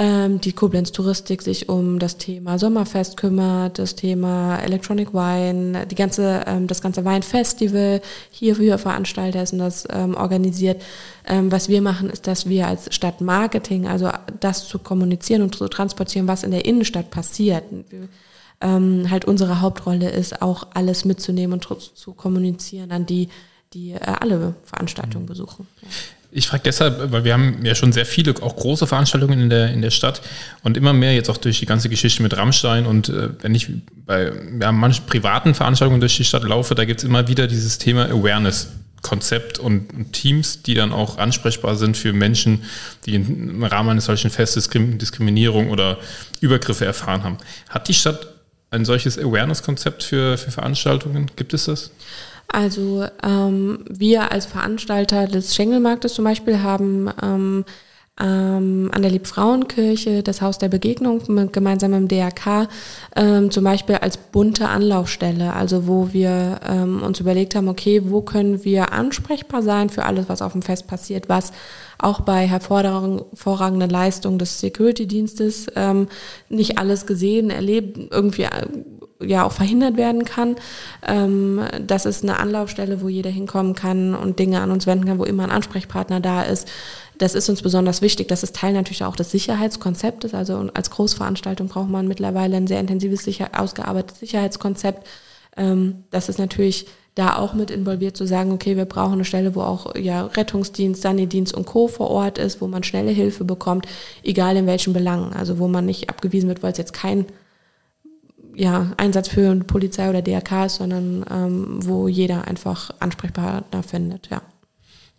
Ähm, die Koblenz Touristik sich um das Thema Sommerfest kümmert, das Thema Electronic Wine, die ganze, ähm, das ganze Weinfestival hier für Veranstalter ist und das ähm, organisiert. Ähm, was wir machen, ist, dass wir als Stadtmarketing, also das zu kommunizieren und zu transportieren, was in der Innenstadt passiert. Wir, ähm, halt unsere Hauptrolle ist, auch alles mitzunehmen und zu kommunizieren an die, die äh, alle Veranstaltungen mhm. besuchen. Ja. Ich frage deshalb, weil wir haben ja schon sehr viele, auch große Veranstaltungen in der, in der Stadt und immer mehr jetzt auch durch die ganze Geschichte mit Rammstein und äh, wenn ich bei ja, manchen privaten Veranstaltungen durch die Stadt laufe, da gibt es immer wieder dieses Thema Awareness Konzept und Teams, die dann auch ansprechbar sind für Menschen, die im Rahmen eines solchen Festes Diskriminierung oder Übergriffe erfahren haben. Hat die Stadt ein solches Awareness-Konzept für, für Veranstaltungen? Gibt es das? Also ähm, wir als Veranstalter des Schengelmarktes zum Beispiel haben ähm, ähm, an der Liebfrauenkirche das Haus der Begegnung mit, gemeinsam im DRK ähm, zum Beispiel als bunte Anlaufstelle, also wo wir ähm, uns überlegt haben, okay, wo können wir ansprechbar sein für alles, was auf dem Fest passiert, was auch bei hervorragenden Leistungen des Security-Dienstes ähm, nicht alles gesehen, erlebt, irgendwie äh, ja auch verhindert werden kann. Ähm, das ist eine Anlaufstelle, wo jeder hinkommen kann und Dinge an uns wenden kann, wo immer ein Ansprechpartner da ist. Das ist uns besonders wichtig. Das ist Teil natürlich auch des Sicherheitskonzeptes. Also als Großveranstaltung braucht man mittlerweile ein sehr intensives, sicher, ausgearbeitetes Sicherheitskonzept. Ähm, das ist natürlich da auch mit involviert zu sagen, okay, wir brauchen eine Stelle, wo auch ja, Rettungsdienst, Sanidienst und Co. vor Ort ist, wo man schnelle Hilfe bekommt, egal in welchen Belangen. Also wo man nicht abgewiesen wird, weil es jetzt kein ja, Einsatz für Polizei oder DRK ist, sondern ähm, wo jeder einfach Ansprechpartner findet, ja.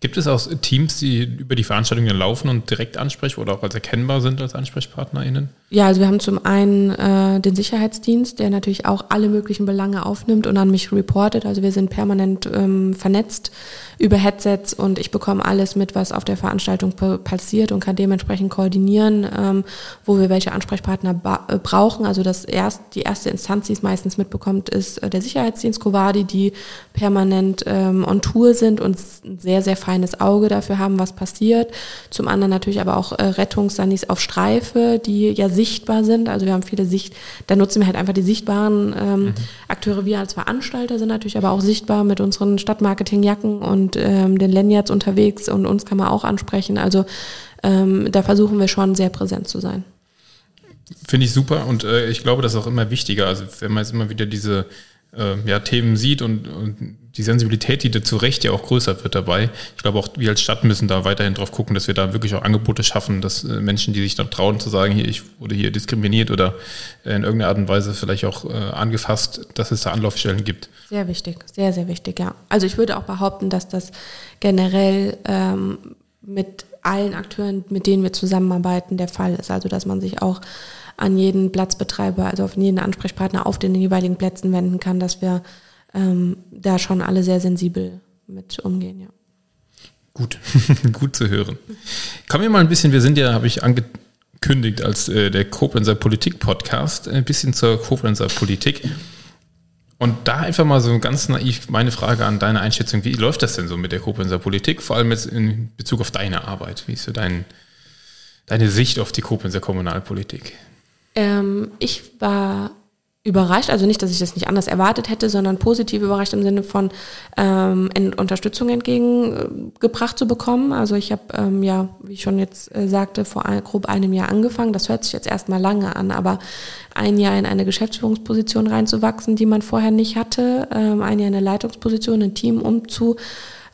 Gibt es auch Teams, die über die Veranstaltungen laufen und direkt ansprechen oder auch als erkennbar sind als AnsprechpartnerInnen? Ja, also wir haben zum einen äh, den Sicherheitsdienst, der natürlich auch alle möglichen Belange aufnimmt und an mich reportet. Also wir sind permanent ähm, vernetzt über Headsets und ich bekomme alles mit, was auf der Veranstaltung passiert und kann dementsprechend koordinieren, ähm, wo wir welche Ansprechpartner äh, brauchen. Also das erst, die erste Instanz, die es meistens mitbekommt, ist äh, der Sicherheitsdienst Covadi, die permanent ähm, on Tour sind und sehr, sehr feines Auge dafür haben, was passiert. Zum anderen natürlich aber auch äh, Rettungssanis auf Streife, die ja sichtbar sind. Also wir haben viele Sicht, da nutzen wir halt einfach die sichtbaren ähm, mhm. Akteure. Wir als Veranstalter sind natürlich aber auch sichtbar mit unseren Stadtmarketingjacken und ähm, den Lanyards unterwegs und uns kann man auch ansprechen. Also ähm, da versuchen wir schon sehr präsent zu sein. Finde ich super und äh, ich glaube, das ist auch immer wichtiger. Also wenn man jetzt immer wieder diese äh, ja, Themen sieht und, und die Sensibilität, die zu Recht ja auch größer wird dabei. Ich glaube auch wir als Stadt müssen da weiterhin drauf gucken, dass wir da wirklich auch Angebote schaffen, dass äh, Menschen, die sich dann trauen zu sagen, hier, ich wurde hier diskriminiert oder in irgendeiner Art und Weise vielleicht auch äh, angefasst, dass es da Anlaufstellen gibt. Sehr wichtig, sehr, sehr wichtig, ja. Also ich würde auch behaupten, dass das generell ähm, mit allen Akteuren, mit denen wir zusammenarbeiten, der Fall ist. Also dass man sich auch an jeden Platzbetreiber, also auf jeden Ansprechpartner auf den jeweiligen Plätzen wenden kann, dass wir ähm, da schon alle sehr sensibel mit umgehen, ja. Gut, *laughs* gut zu hören. Kommen wir mal ein bisschen, wir sind ja, habe ich angekündigt, als äh, der Koblenzer Politik-Podcast, ein bisschen zur Koblenzer Politik. Und da einfach mal so ganz naiv meine Frage an deine Einschätzung, wie läuft das denn so mit der Koblenzer Politik, vor allem jetzt in Bezug auf deine Arbeit? Wie ist so dein, deine Sicht auf die Koblenzer Kommunalpolitik? Ähm, ich war überrascht, also nicht, dass ich das nicht anders erwartet hätte, sondern positiv überrascht im Sinne von ähm, Unterstützung entgegengebracht zu bekommen. Also ich habe ähm, ja, wie ich schon jetzt äh, sagte, vor ein, grob einem Jahr angefangen. Das hört sich jetzt erstmal lange an, aber ein Jahr in eine Geschäftsführungsposition reinzuwachsen, die man vorher nicht hatte, ähm, ein Jahr in eine Leitungsposition, ein Team umzu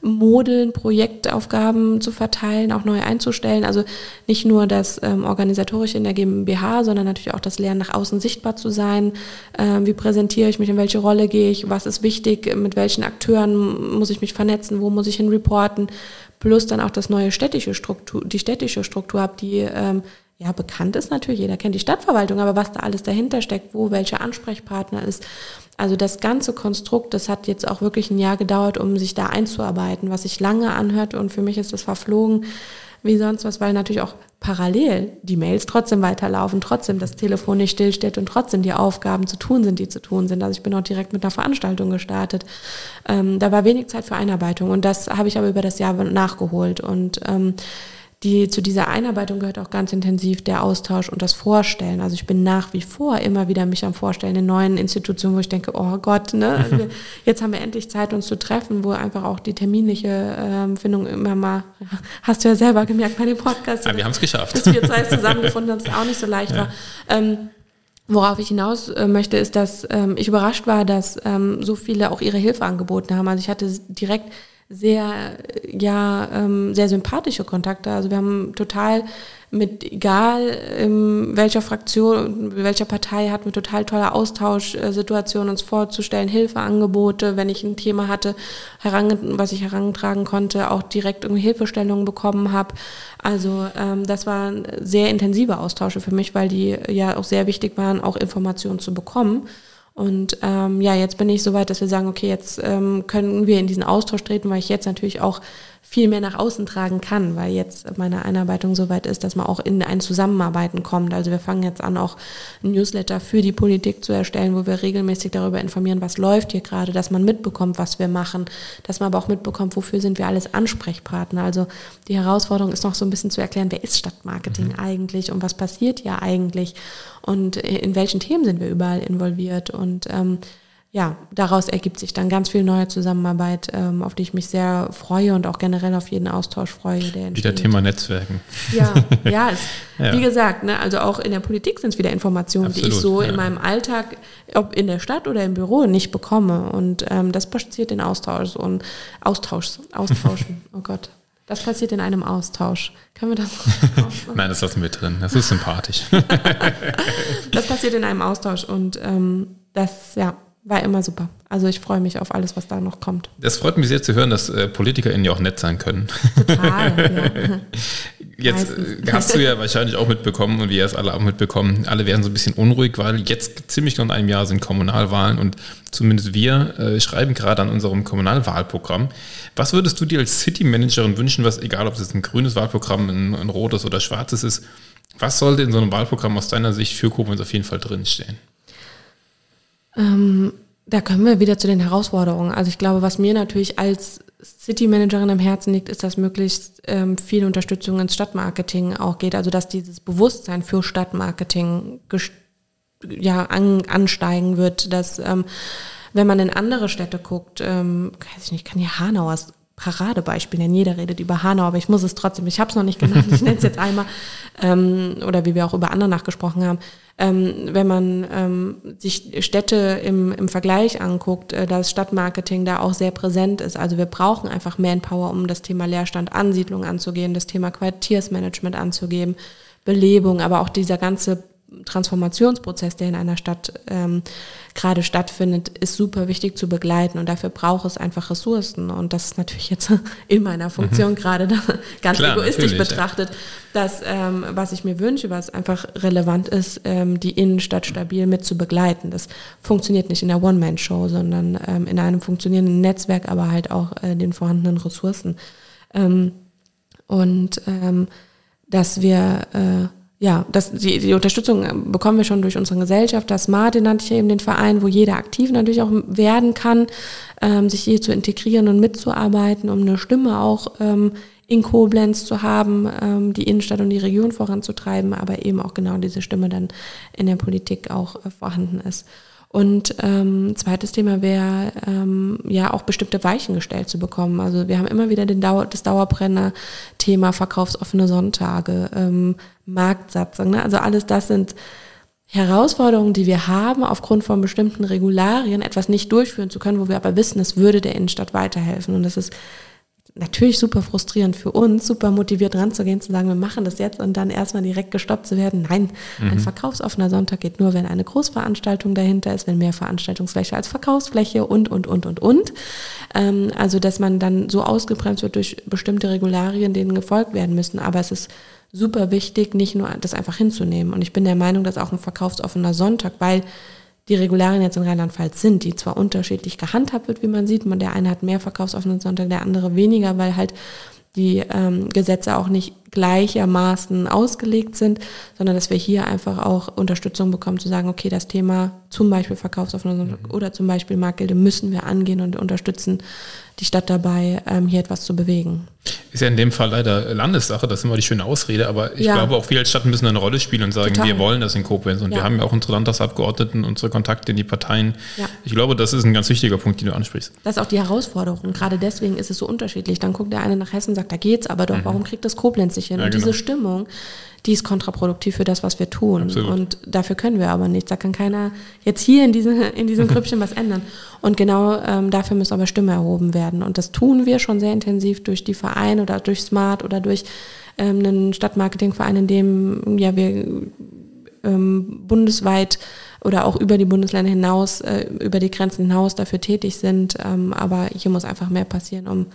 Modeln, Projektaufgaben zu verteilen, auch neu einzustellen. Also nicht nur das ähm, Organisatorische in der GmbH, sondern natürlich auch das Lernen nach außen sichtbar zu sein. Ähm, wie präsentiere ich mich, in welche Rolle gehe ich, was ist wichtig, mit welchen Akteuren muss ich mich vernetzen, wo muss ich hin reporten. Plus dann auch das neue städtische Struktur, die städtische Struktur habe, die ähm, ja, bekannt ist natürlich, jeder kennt die Stadtverwaltung, aber was da alles dahinter steckt, wo welcher Ansprechpartner ist. Also das ganze Konstrukt, das hat jetzt auch wirklich ein Jahr gedauert, um sich da einzuarbeiten, was sich lange anhört und für mich ist das verflogen wie sonst was, weil natürlich auch parallel die Mails trotzdem weiterlaufen, trotzdem das Telefon nicht stillsteht und trotzdem die Aufgaben zu tun sind, die zu tun sind. Also ich bin auch direkt mit einer Veranstaltung gestartet. Ähm, da war wenig Zeit für Einarbeitung und das habe ich aber über das Jahr nachgeholt und ähm, die, zu dieser Einarbeitung gehört auch ganz intensiv der Austausch und das Vorstellen. Also ich bin nach wie vor immer wieder mich am Vorstellen in neuen Institutionen, wo ich denke, oh Gott, ne, *laughs* also jetzt haben wir endlich Zeit, uns zu treffen, wo einfach auch die terminliche ähm, Findung immer mal, hast du ja selber gemerkt bei dem Podcast. Ja, wir haben es geschafft. Dass wir zwei zusammengefunden haben, es auch nicht so leicht ja. war. Ähm, Worauf ich hinaus äh, möchte, ist, dass ähm, ich überrascht war, dass ähm, so viele auch ihre Hilfe angeboten haben. Also ich hatte direkt sehr, ja, ähm, sehr sympathische Kontakte. Also wir haben total mit, egal in welcher Fraktion, welcher Partei, hatten wir total tolle Austauschsituationen, uns vorzustellen, Hilfeangebote, wenn ich ein Thema hatte, was ich herantragen konnte, auch direkt irgendwie Hilfestellungen bekommen habe. Also ähm, das waren sehr intensive Austausche für mich, weil die ja auch sehr wichtig waren, auch Informationen zu bekommen. Und ähm, ja, jetzt bin ich so weit, dass wir sagen, okay, jetzt ähm, können wir in diesen Austausch treten, weil ich jetzt natürlich auch viel mehr nach außen tragen kann, weil jetzt meine Einarbeitung so weit ist, dass man auch in ein Zusammenarbeiten kommt. Also wir fangen jetzt an, auch ein Newsletter für die Politik zu erstellen, wo wir regelmäßig darüber informieren, was läuft hier gerade, dass man mitbekommt, was wir machen, dass man aber auch mitbekommt, wofür sind wir alles Ansprechpartner. Also die Herausforderung ist noch so ein bisschen zu erklären, wer ist Stadtmarketing mhm. eigentlich und was passiert hier eigentlich und in welchen Themen sind wir überall involviert und ähm, ja, daraus ergibt sich dann ganz viel neue Zusammenarbeit, ähm, auf die ich mich sehr freue und auch generell auf jeden Austausch freue. Der wieder Thema Netzwerken. Ja, *laughs* ja, es, ja. wie gesagt, ne, also auch in der Politik sind es wieder Informationen, Absolut, die ich so ja. in meinem Alltag, ob in der Stadt oder im Büro, nicht bekomme. Und ähm, das passiert in Austausch und Austausch, Austauschen. *laughs* oh Gott. Das passiert in einem Austausch. Können wir das? *laughs* Nein, das lassen wir drin. Das ist sympathisch. das passiert in einem Austausch und ähm, das, ja, war immer super. Also ich freue mich auf alles, was da noch kommt. Das freut mich sehr zu hören, dass äh, PolitikerInnen ja auch nett sein können. Total, ja. *laughs* Jetzt äh, Meistens. hast du ja wahrscheinlich auch mitbekommen und wir es alle auch mitbekommen, alle werden so ein bisschen unruhig, weil jetzt ziemlich genau in einem Jahr sind Kommunalwahlen und zumindest wir äh, schreiben gerade an unserem Kommunalwahlprogramm. Was würdest du dir als City-Managerin wünschen, was, egal ob es ein grünes Wahlprogramm, ein, ein rotes oder schwarzes ist, was sollte in so einem Wahlprogramm aus deiner Sicht für Koblenz auf jeden Fall drinstehen? Ähm, da kommen wir wieder zu den Herausforderungen. Also ich glaube, was mir natürlich als City Managerin am Herzen liegt, ist, dass möglichst ähm, viel Unterstützung ins Stadtmarketing auch geht. Also dass dieses Bewusstsein für Stadtmarketing ja, an, ansteigen wird, dass ähm, wenn man in andere Städte guckt, ähm, weiß ich nicht, kann ja Hanau Paradebeispiel nennen. Jeder redet über Hanau, aber ich muss es trotzdem, ich habe es noch nicht genannt, ich nenne es jetzt einmal, *laughs* ähm, oder wie wir auch über andere nachgesprochen haben ähm, wenn man ähm, sich Städte im, im Vergleich anguckt, äh, dass Stadtmarketing da auch sehr präsent ist. Also wir brauchen einfach Manpower, um das Thema Leerstand, Ansiedlung anzugehen, das Thema Quartiersmanagement anzugeben, Belebung, aber auch dieser ganze Transformationsprozess, der in einer Stadt ähm, gerade stattfindet, ist super wichtig zu begleiten und dafür braucht es einfach Ressourcen. Und das ist natürlich jetzt *laughs* in meiner Funktion mhm. gerade *laughs* ganz Klar, egoistisch betrachtet, ja. dass ähm, was ich mir wünsche, was einfach relevant ist, ähm, die Innenstadt stabil mit zu begleiten. Das funktioniert nicht in der One-Man-Show, sondern ähm, in einem funktionierenden Netzwerk, aber halt auch äh, den vorhandenen Ressourcen. Ähm, und ähm, dass wir äh, ja, das, die, die Unterstützung bekommen wir schon durch unsere Gesellschaft. Das Smart, nannte ich eben den Verein, wo jeder aktiv natürlich auch werden kann, ähm, sich hier zu integrieren und mitzuarbeiten, um eine Stimme auch ähm, in Koblenz zu haben, ähm, die Innenstadt und die Region voranzutreiben, aber eben auch genau diese Stimme dann in der Politik auch äh, vorhanden ist. Und ähm, zweites Thema wäre ähm, ja auch bestimmte Weichen gestellt zu bekommen. Also wir haben immer wieder den Dauer, das Dauerbrenner-Thema verkaufsoffene Sonntage, ähm, Marktsatzung. Ne? Also alles das sind Herausforderungen, die wir haben, aufgrund von bestimmten Regularien etwas nicht durchführen zu können, wo wir aber wissen, es würde der Innenstadt weiterhelfen. Und das ist natürlich super frustrierend für uns, super motiviert ranzugehen, zu sagen, wir machen das jetzt und dann erstmal direkt gestoppt zu werden. Nein, mhm. ein verkaufsoffener Sonntag geht nur, wenn eine Großveranstaltung dahinter ist, wenn mehr Veranstaltungsfläche als Verkaufsfläche und, und, und, und, und. Ähm, also, dass man dann so ausgebremst wird durch bestimmte Regularien, denen gefolgt werden müssen. Aber es ist super wichtig, nicht nur das einfach hinzunehmen. Und ich bin der Meinung, dass auch ein verkaufsoffener Sonntag, weil die Regularien jetzt in Rheinland-Pfalz sind, die zwar unterschiedlich gehandhabt wird, wie man sieht, man der eine hat mehr verkaufsoffenen Sonntag, der andere weniger, weil halt die ähm, Gesetze auch nicht gleichermaßen ausgelegt sind, sondern dass wir hier einfach auch Unterstützung bekommen, zu sagen, okay, das Thema zum Beispiel verkaufsoffener Sonntag mhm. oder zum Beispiel Marktgilde müssen wir angehen und unterstützen die Stadt dabei, ähm, hier etwas zu bewegen. Ist ja in dem Fall leider Landessache, das ist immer die schöne Ausrede, aber ich ja. glaube auch wir als Stadt müssen eine Rolle spielen und sagen, Total. wir wollen das in Koblenz und ja. wir haben ja auch unsere Landtagsabgeordneten, unsere Kontakte in die Parteien. Ja. Ich glaube, das ist ein ganz wichtiger Punkt, den du ansprichst. Das ist auch die Herausforderung. Gerade deswegen ist es so unterschiedlich. Dann guckt der eine nach Hessen und sagt, da geht's, aber doch, mhm. warum kriegt das Koblenz nicht hin. Und genau. diese Stimmung, die ist kontraproduktiv für das, was wir tun. Absolut. Und dafür können wir aber nichts. Da kann keiner jetzt hier in, diese, in diesem *laughs* Grüppchen was ändern. Und genau ähm, dafür muss aber Stimme erhoben werden. Und das tun wir schon sehr intensiv durch die Vereine oder durch Smart oder durch ähm, einen Stadtmarketingverein, in dem ja wir ähm, bundesweit oder auch über die Bundesländer hinaus, äh, über die Grenzen hinaus dafür tätig sind. Ähm, aber hier muss einfach mehr passieren, um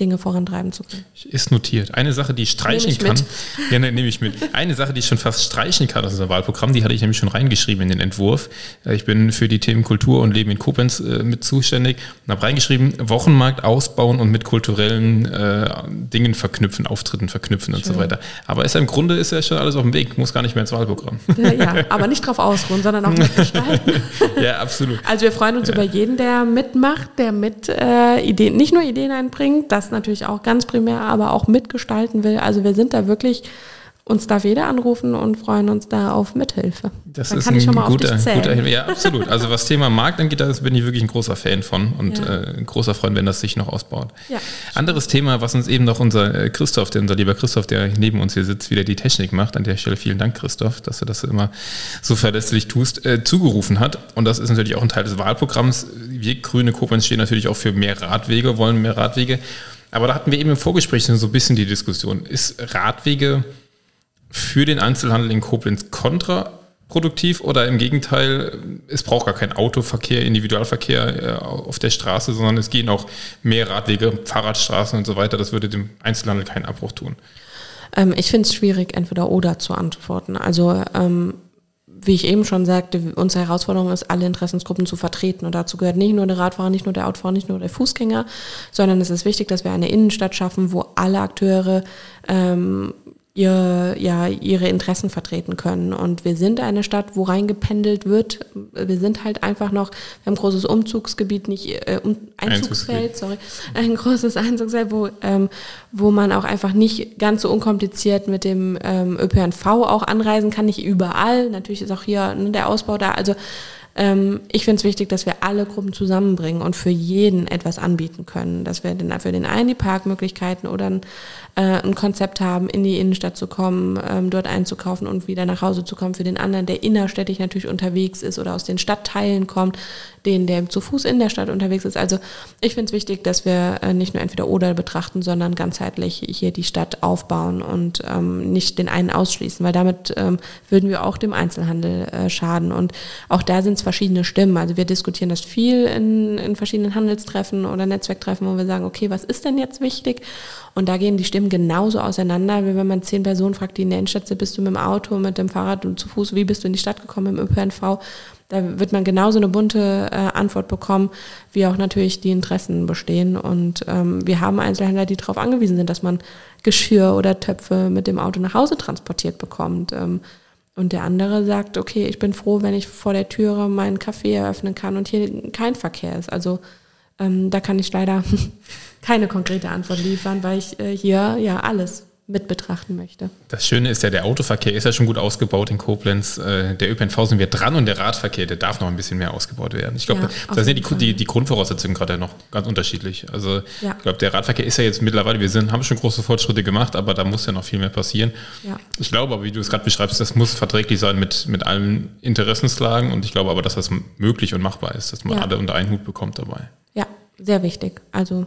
Dinge vorantreiben zu können. Ist notiert. Eine Sache, die ich streichen ich kann. Mit. Ja, ne, nehme ich mit. Eine Sache, die ich schon fast streichen kann aus unserem Wahlprogramm, die hatte ich nämlich schon reingeschrieben in den Entwurf. Äh, ich bin für die Themen Kultur und Leben in Koblenz äh, mit zuständig und habe reingeschrieben, Wochenmarkt ausbauen und mit kulturellen äh, Dingen verknüpfen, Auftritten verknüpfen Schön. und so weiter. Aber ist ja im Grunde ist ja schon alles auf dem Weg, muss gar nicht mehr ins Wahlprogramm. Ja, ja aber nicht drauf ausruhen, sondern auch mitgestalten. *laughs* ja, absolut. Also wir freuen uns ja. über jeden, der mitmacht, der mit äh, Ideen, nicht nur Ideen einbringt, das natürlich auch ganz primär, aber auch mitgestalten will. Also wir sind da wirklich uns darf jeder anrufen und freuen uns da auf Mithilfe. Das Dann ist ein guter, guter Hinweis. Ja, absolut. Also was Thema Markt angeht, da bin ich wirklich ein großer Fan von und ja. äh, ein großer Freund, wenn das sich noch ausbaut. Ja. Anderes Thema, was uns eben noch unser äh, Christoph, der, unser lieber Christoph, der neben uns hier sitzt, wieder die Technik macht. An der Stelle vielen Dank, Christoph, dass du das immer so verlässlich tust, äh, zugerufen hat. Und das ist natürlich auch ein Teil des Wahlprogramms. Wir Grüne Koblenz stehen natürlich auch für mehr Radwege, wollen mehr Radwege. Aber da hatten wir eben im Vorgespräch so ein bisschen die Diskussion. Ist Radwege für den Einzelhandel in Koblenz kontraproduktiv oder im Gegenteil, es braucht gar keinen Autoverkehr, Individualverkehr äh, auf der Straße, sondern es gehen auch mehr Radwege, Fahrradstraßen und so weiter. Das würde dem Einzelhandel keinen Abbruch tun. Ähm, ich finde es schwierig, entweder oder zu antworten. Also ähm, wie ich eben schon sagte, unsere Herausforderung ist, alle Interessensgruppen zu vertreten. Und dazu gehört nicht nur der Radfahrer, nicht nur der Autofahrer, nicht nur der Fußgänger, sondern es ist wichtig, dass wir eine Innenstadt schaffen, wo alle Akteure ähm, ihr, ja, ihre Interessen vertreten können. Und wir sind eine Stadt, wo reingependelt wird. Wir sind halt einfach noch, wir haben ein großes Umzugsgebiet, nicht äh, Einzugsfeld, sorry, ein großes Einzugsfeld, wo, ähm, wo man auch einfach nicht ganz so unkompliziert mit dem ähm, ÖPNV auch anreisen kann, nicht überall. Natürlich ist auch hier ne, der Ausbau da. Also ähm, ich finde es wichtig, dass wir alle Gruppen zusammenbringen und für jeden etwas anbieten können. Dass wir den, für den einen die Parkmöglichkeiten oder äh, ein Konzept haben, in die Innenstadt zu kommen, ähm, dort einzukaufen und wieder nach Hause zu kommen. Für den anderen, der innerstädtisch natürlich unterwegs ist oder aus den Stadtteilen kommt, den, der zu Fuß in der Stadt unterwegs ist. Also ich finde es wichtig, dass wir äh, nicht nur entweder oder betrachten, sondern ganzheitlich hier die Stadt aufbauen und ähm, nicht den einen ausschließen, weil damit ähm, würden wir auch dem Einzelhandel äh, schaden. Und auch da sind es verschiedene Stimmen. Also wir diskutieren das viel in, in verschiedenen Handelstreffen oder Netzwerktreffen, wo wir sagen, okay, was ist denn jetzt wichtig? Und da gehen die Stimmen genauso auseinander, wie wenn man zehn Personen fragt, die in der Innenstadt sind, bist du mit dem Auto, mit dem Fahrrad und zu Fuß, wie bist du in die Stadt gekommen im ÖPNV? Da wird man genauso eine bunte äh, Antwort bekommen, wie auch natürlich die Interessen bestehen. Und ähm, wir haben Einzelhändler, die darauf angewiesen sind, dass man Geschirr oder Töpfe mit dem Auto nach Hause transportiert bekommt. Ähm, und der andere sagt, okay, ich bin froh, wenn ich vor der Türe meinen Kaffee eröffnen kann und hier kein Verkehr ist. Also ähm, da kann ich leider *laughs* keine konkrete Antwort liefern, weil ich äh, hier ja alles mit betrachten möchte. Das Schöne ist ja, der Autoverkehr ist ja schon gut ausgebaut in Koblenz. Äh, der ÖPNV sind wir dran und der Radverkehr, der darf noch ein bisschen mehr ausgebaut werden. Ich glaube, ja, da sind die, die, die, Grundvoraussetzungen gerade noch ganz unterschiedlich. Also ja. ich glaube, der Radverkehr ist ja jetzt mittlerweile, wir sind, haben schon große Fortschritte gemacht, aber da muss ja noch viel mehr passieren. Ja. Ich glaube aber, wie du es gerade beschreibst, das muss verträglich sein mit, mit allen Interessenslagen und ich glaube aber, dass das möglich und machbar ist, dass man alle unter einen Hut bekommt dabei. Ja, sehr wichtig. Also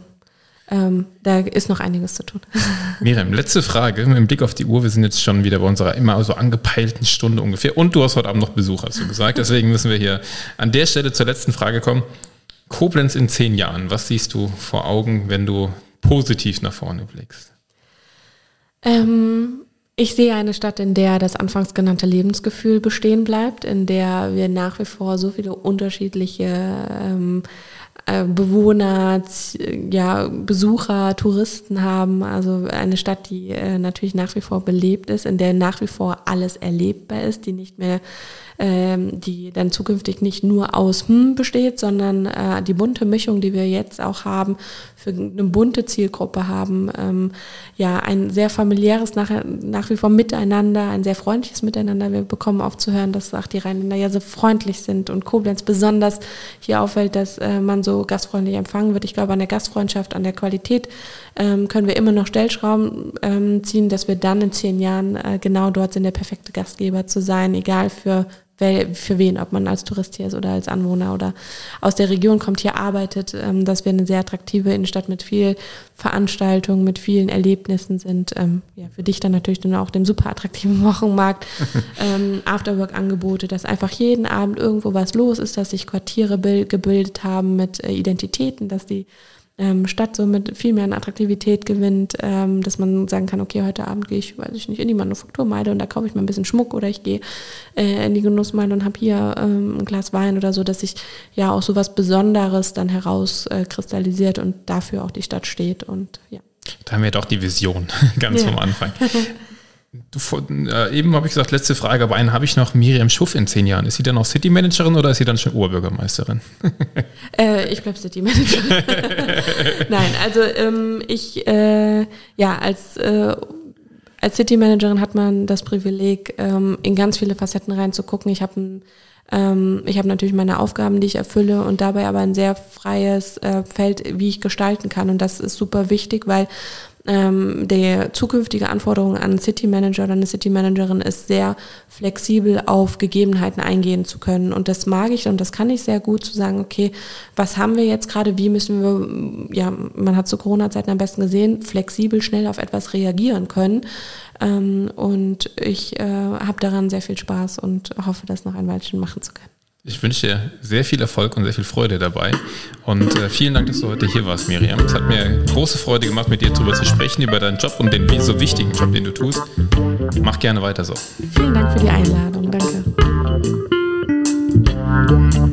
ähm, da ist noch einiges zu tun. *laughs* Miriam, letzte Frage im Blick auf die Uhr. Wir sind jetzt schon wieder bei unserer immer so angepeilten Stunde ungefähr. Und du hast heute Abend noch Besuch, hast du gesagt. Deswegen müssen wir hier an der Stelle zur letzten Frage kommen. Koblenz in zehn Jahren. Was siehst du vor Augen, wenn du positiv nach vorne blickst? Ähm, ich sehe eine Stadt, in der das anfangs genannte Lebensgefühl bestehen bleibt, in der wir nach wie vor so viele unterschiedliche ähm, äh, Bewohner, ja, Besucher, Touristen haben. Also eine Stadt, die äh, natürlich nach wie vor belebt ist, in der nach wie vor alles erlebbar ist, die nicht mehr ähm, die dann zukünftig nicht nur aus hm besteht, sondern äh, die bunte Mischung, die wir jetzt auch haben, für eine bunte Zielgruppe haben, ähm, ja, ein sehr familiäres nach, nach wie vor Miteinander, ein sehr freundliches Miteinander. Wir bekommen oft zu hören, dass auch die Rheinländer ja so freundlich sind und Koblenz besonders hier auffällt, dass äh, man so gastfreundlich empfangen wird. Ich glaube, an der Gastfreundschaft, an der Qualität ähm, können wir immer noch Stellschrauben ähm, ziehen, dass wir dann in zehn Jahren äh, genau dort sind, der perfekte Gastgeber zu sein, egal für für wen, ob man als Tourist hier ist oder als Anwohner oder aus der Region kommt, hier arbeitet, ähm, dass wir eine sehr attraktive Innenstadt mit viel Veranstaltungen, mit vielen Erlebnissen sind. Ähm, ja, für dich dann natürlich dann auch dem super attraktiven *laughs* Wochenmarkt, ähm, Afterwork-Angebote, dass einfach jeden Abend irgendwo was los ist, dass sich Quartiere gebildet haben mit äh, Identitäten, dass die ähm, Stadt somit viel mehr an Attraktivität gewinnt, ähm, dass man sagen kann, okay, heute Abend gehe ich, weiß ich nicht, in die Manufakturmeile und da kaufe ich mir ein bisschen Schmuck oder ich gehe äh, in die Genussmeile und habe hier ähm, ein Glas Wein oder so, dass sich ja auch so was Besonderes dann herauskristallisiert äh, und dafür auch die Stadt steht und ja. Da haben wir doch die Vision *laughs* ganz ja. vom Anfang. *laughs* Du, äh, eben habe ich gesagt, letzte Frage, aber einen habe ich noch. Miriam Schuff in zehn Jahren. Ist sie dann noch City Managerin oder ist sie dann schon Oberbürgermeisterin? *laughs* äh, ich bleibe City Managerin. *laughs* Nein, also ähm, ich, äh, ja, als, äh, als City Managerin hat man das Privileg, ähm, in ganz viele Facetten reinzugucken. Ich habe ein ähm, ich habe natürlich meine Aufgaben, die ich erfülle und dabei aber ein sehr freies äh, Feld, wie ich gestalten kann. Und das ist super wichtig, weil ähm, der zukünftige Anforderungen an City Manager oder eine City Managerin ist sehr flexibel auf Gegebenheiten eingehen zu können. Und das mag ich und das kann ich sehr gut zu sagen, okay, was haben wir jetzt gerade, wie müssen wir, ja, man hat zu Corona-Zeiten am besten gesehen, flexibel schnell auf etwas reagieren können. Ähm, und ich äh, habe daran sehr viel Spaß und hoffe, das noch ein Weilchen machen zu können. Ich wünsche dir sehr viel Erfolg und sehr viel Freude dabei. Und äh, vielen Dank, dass du heute hier warst, Miriam. Es hat mir große Freude gemacht, mit dir darüber zu sprechen, über deinen Job und den so wichtigen Job, den du tust. Mach gerne weiter so. Vielen Dank für die Einladung. Danke.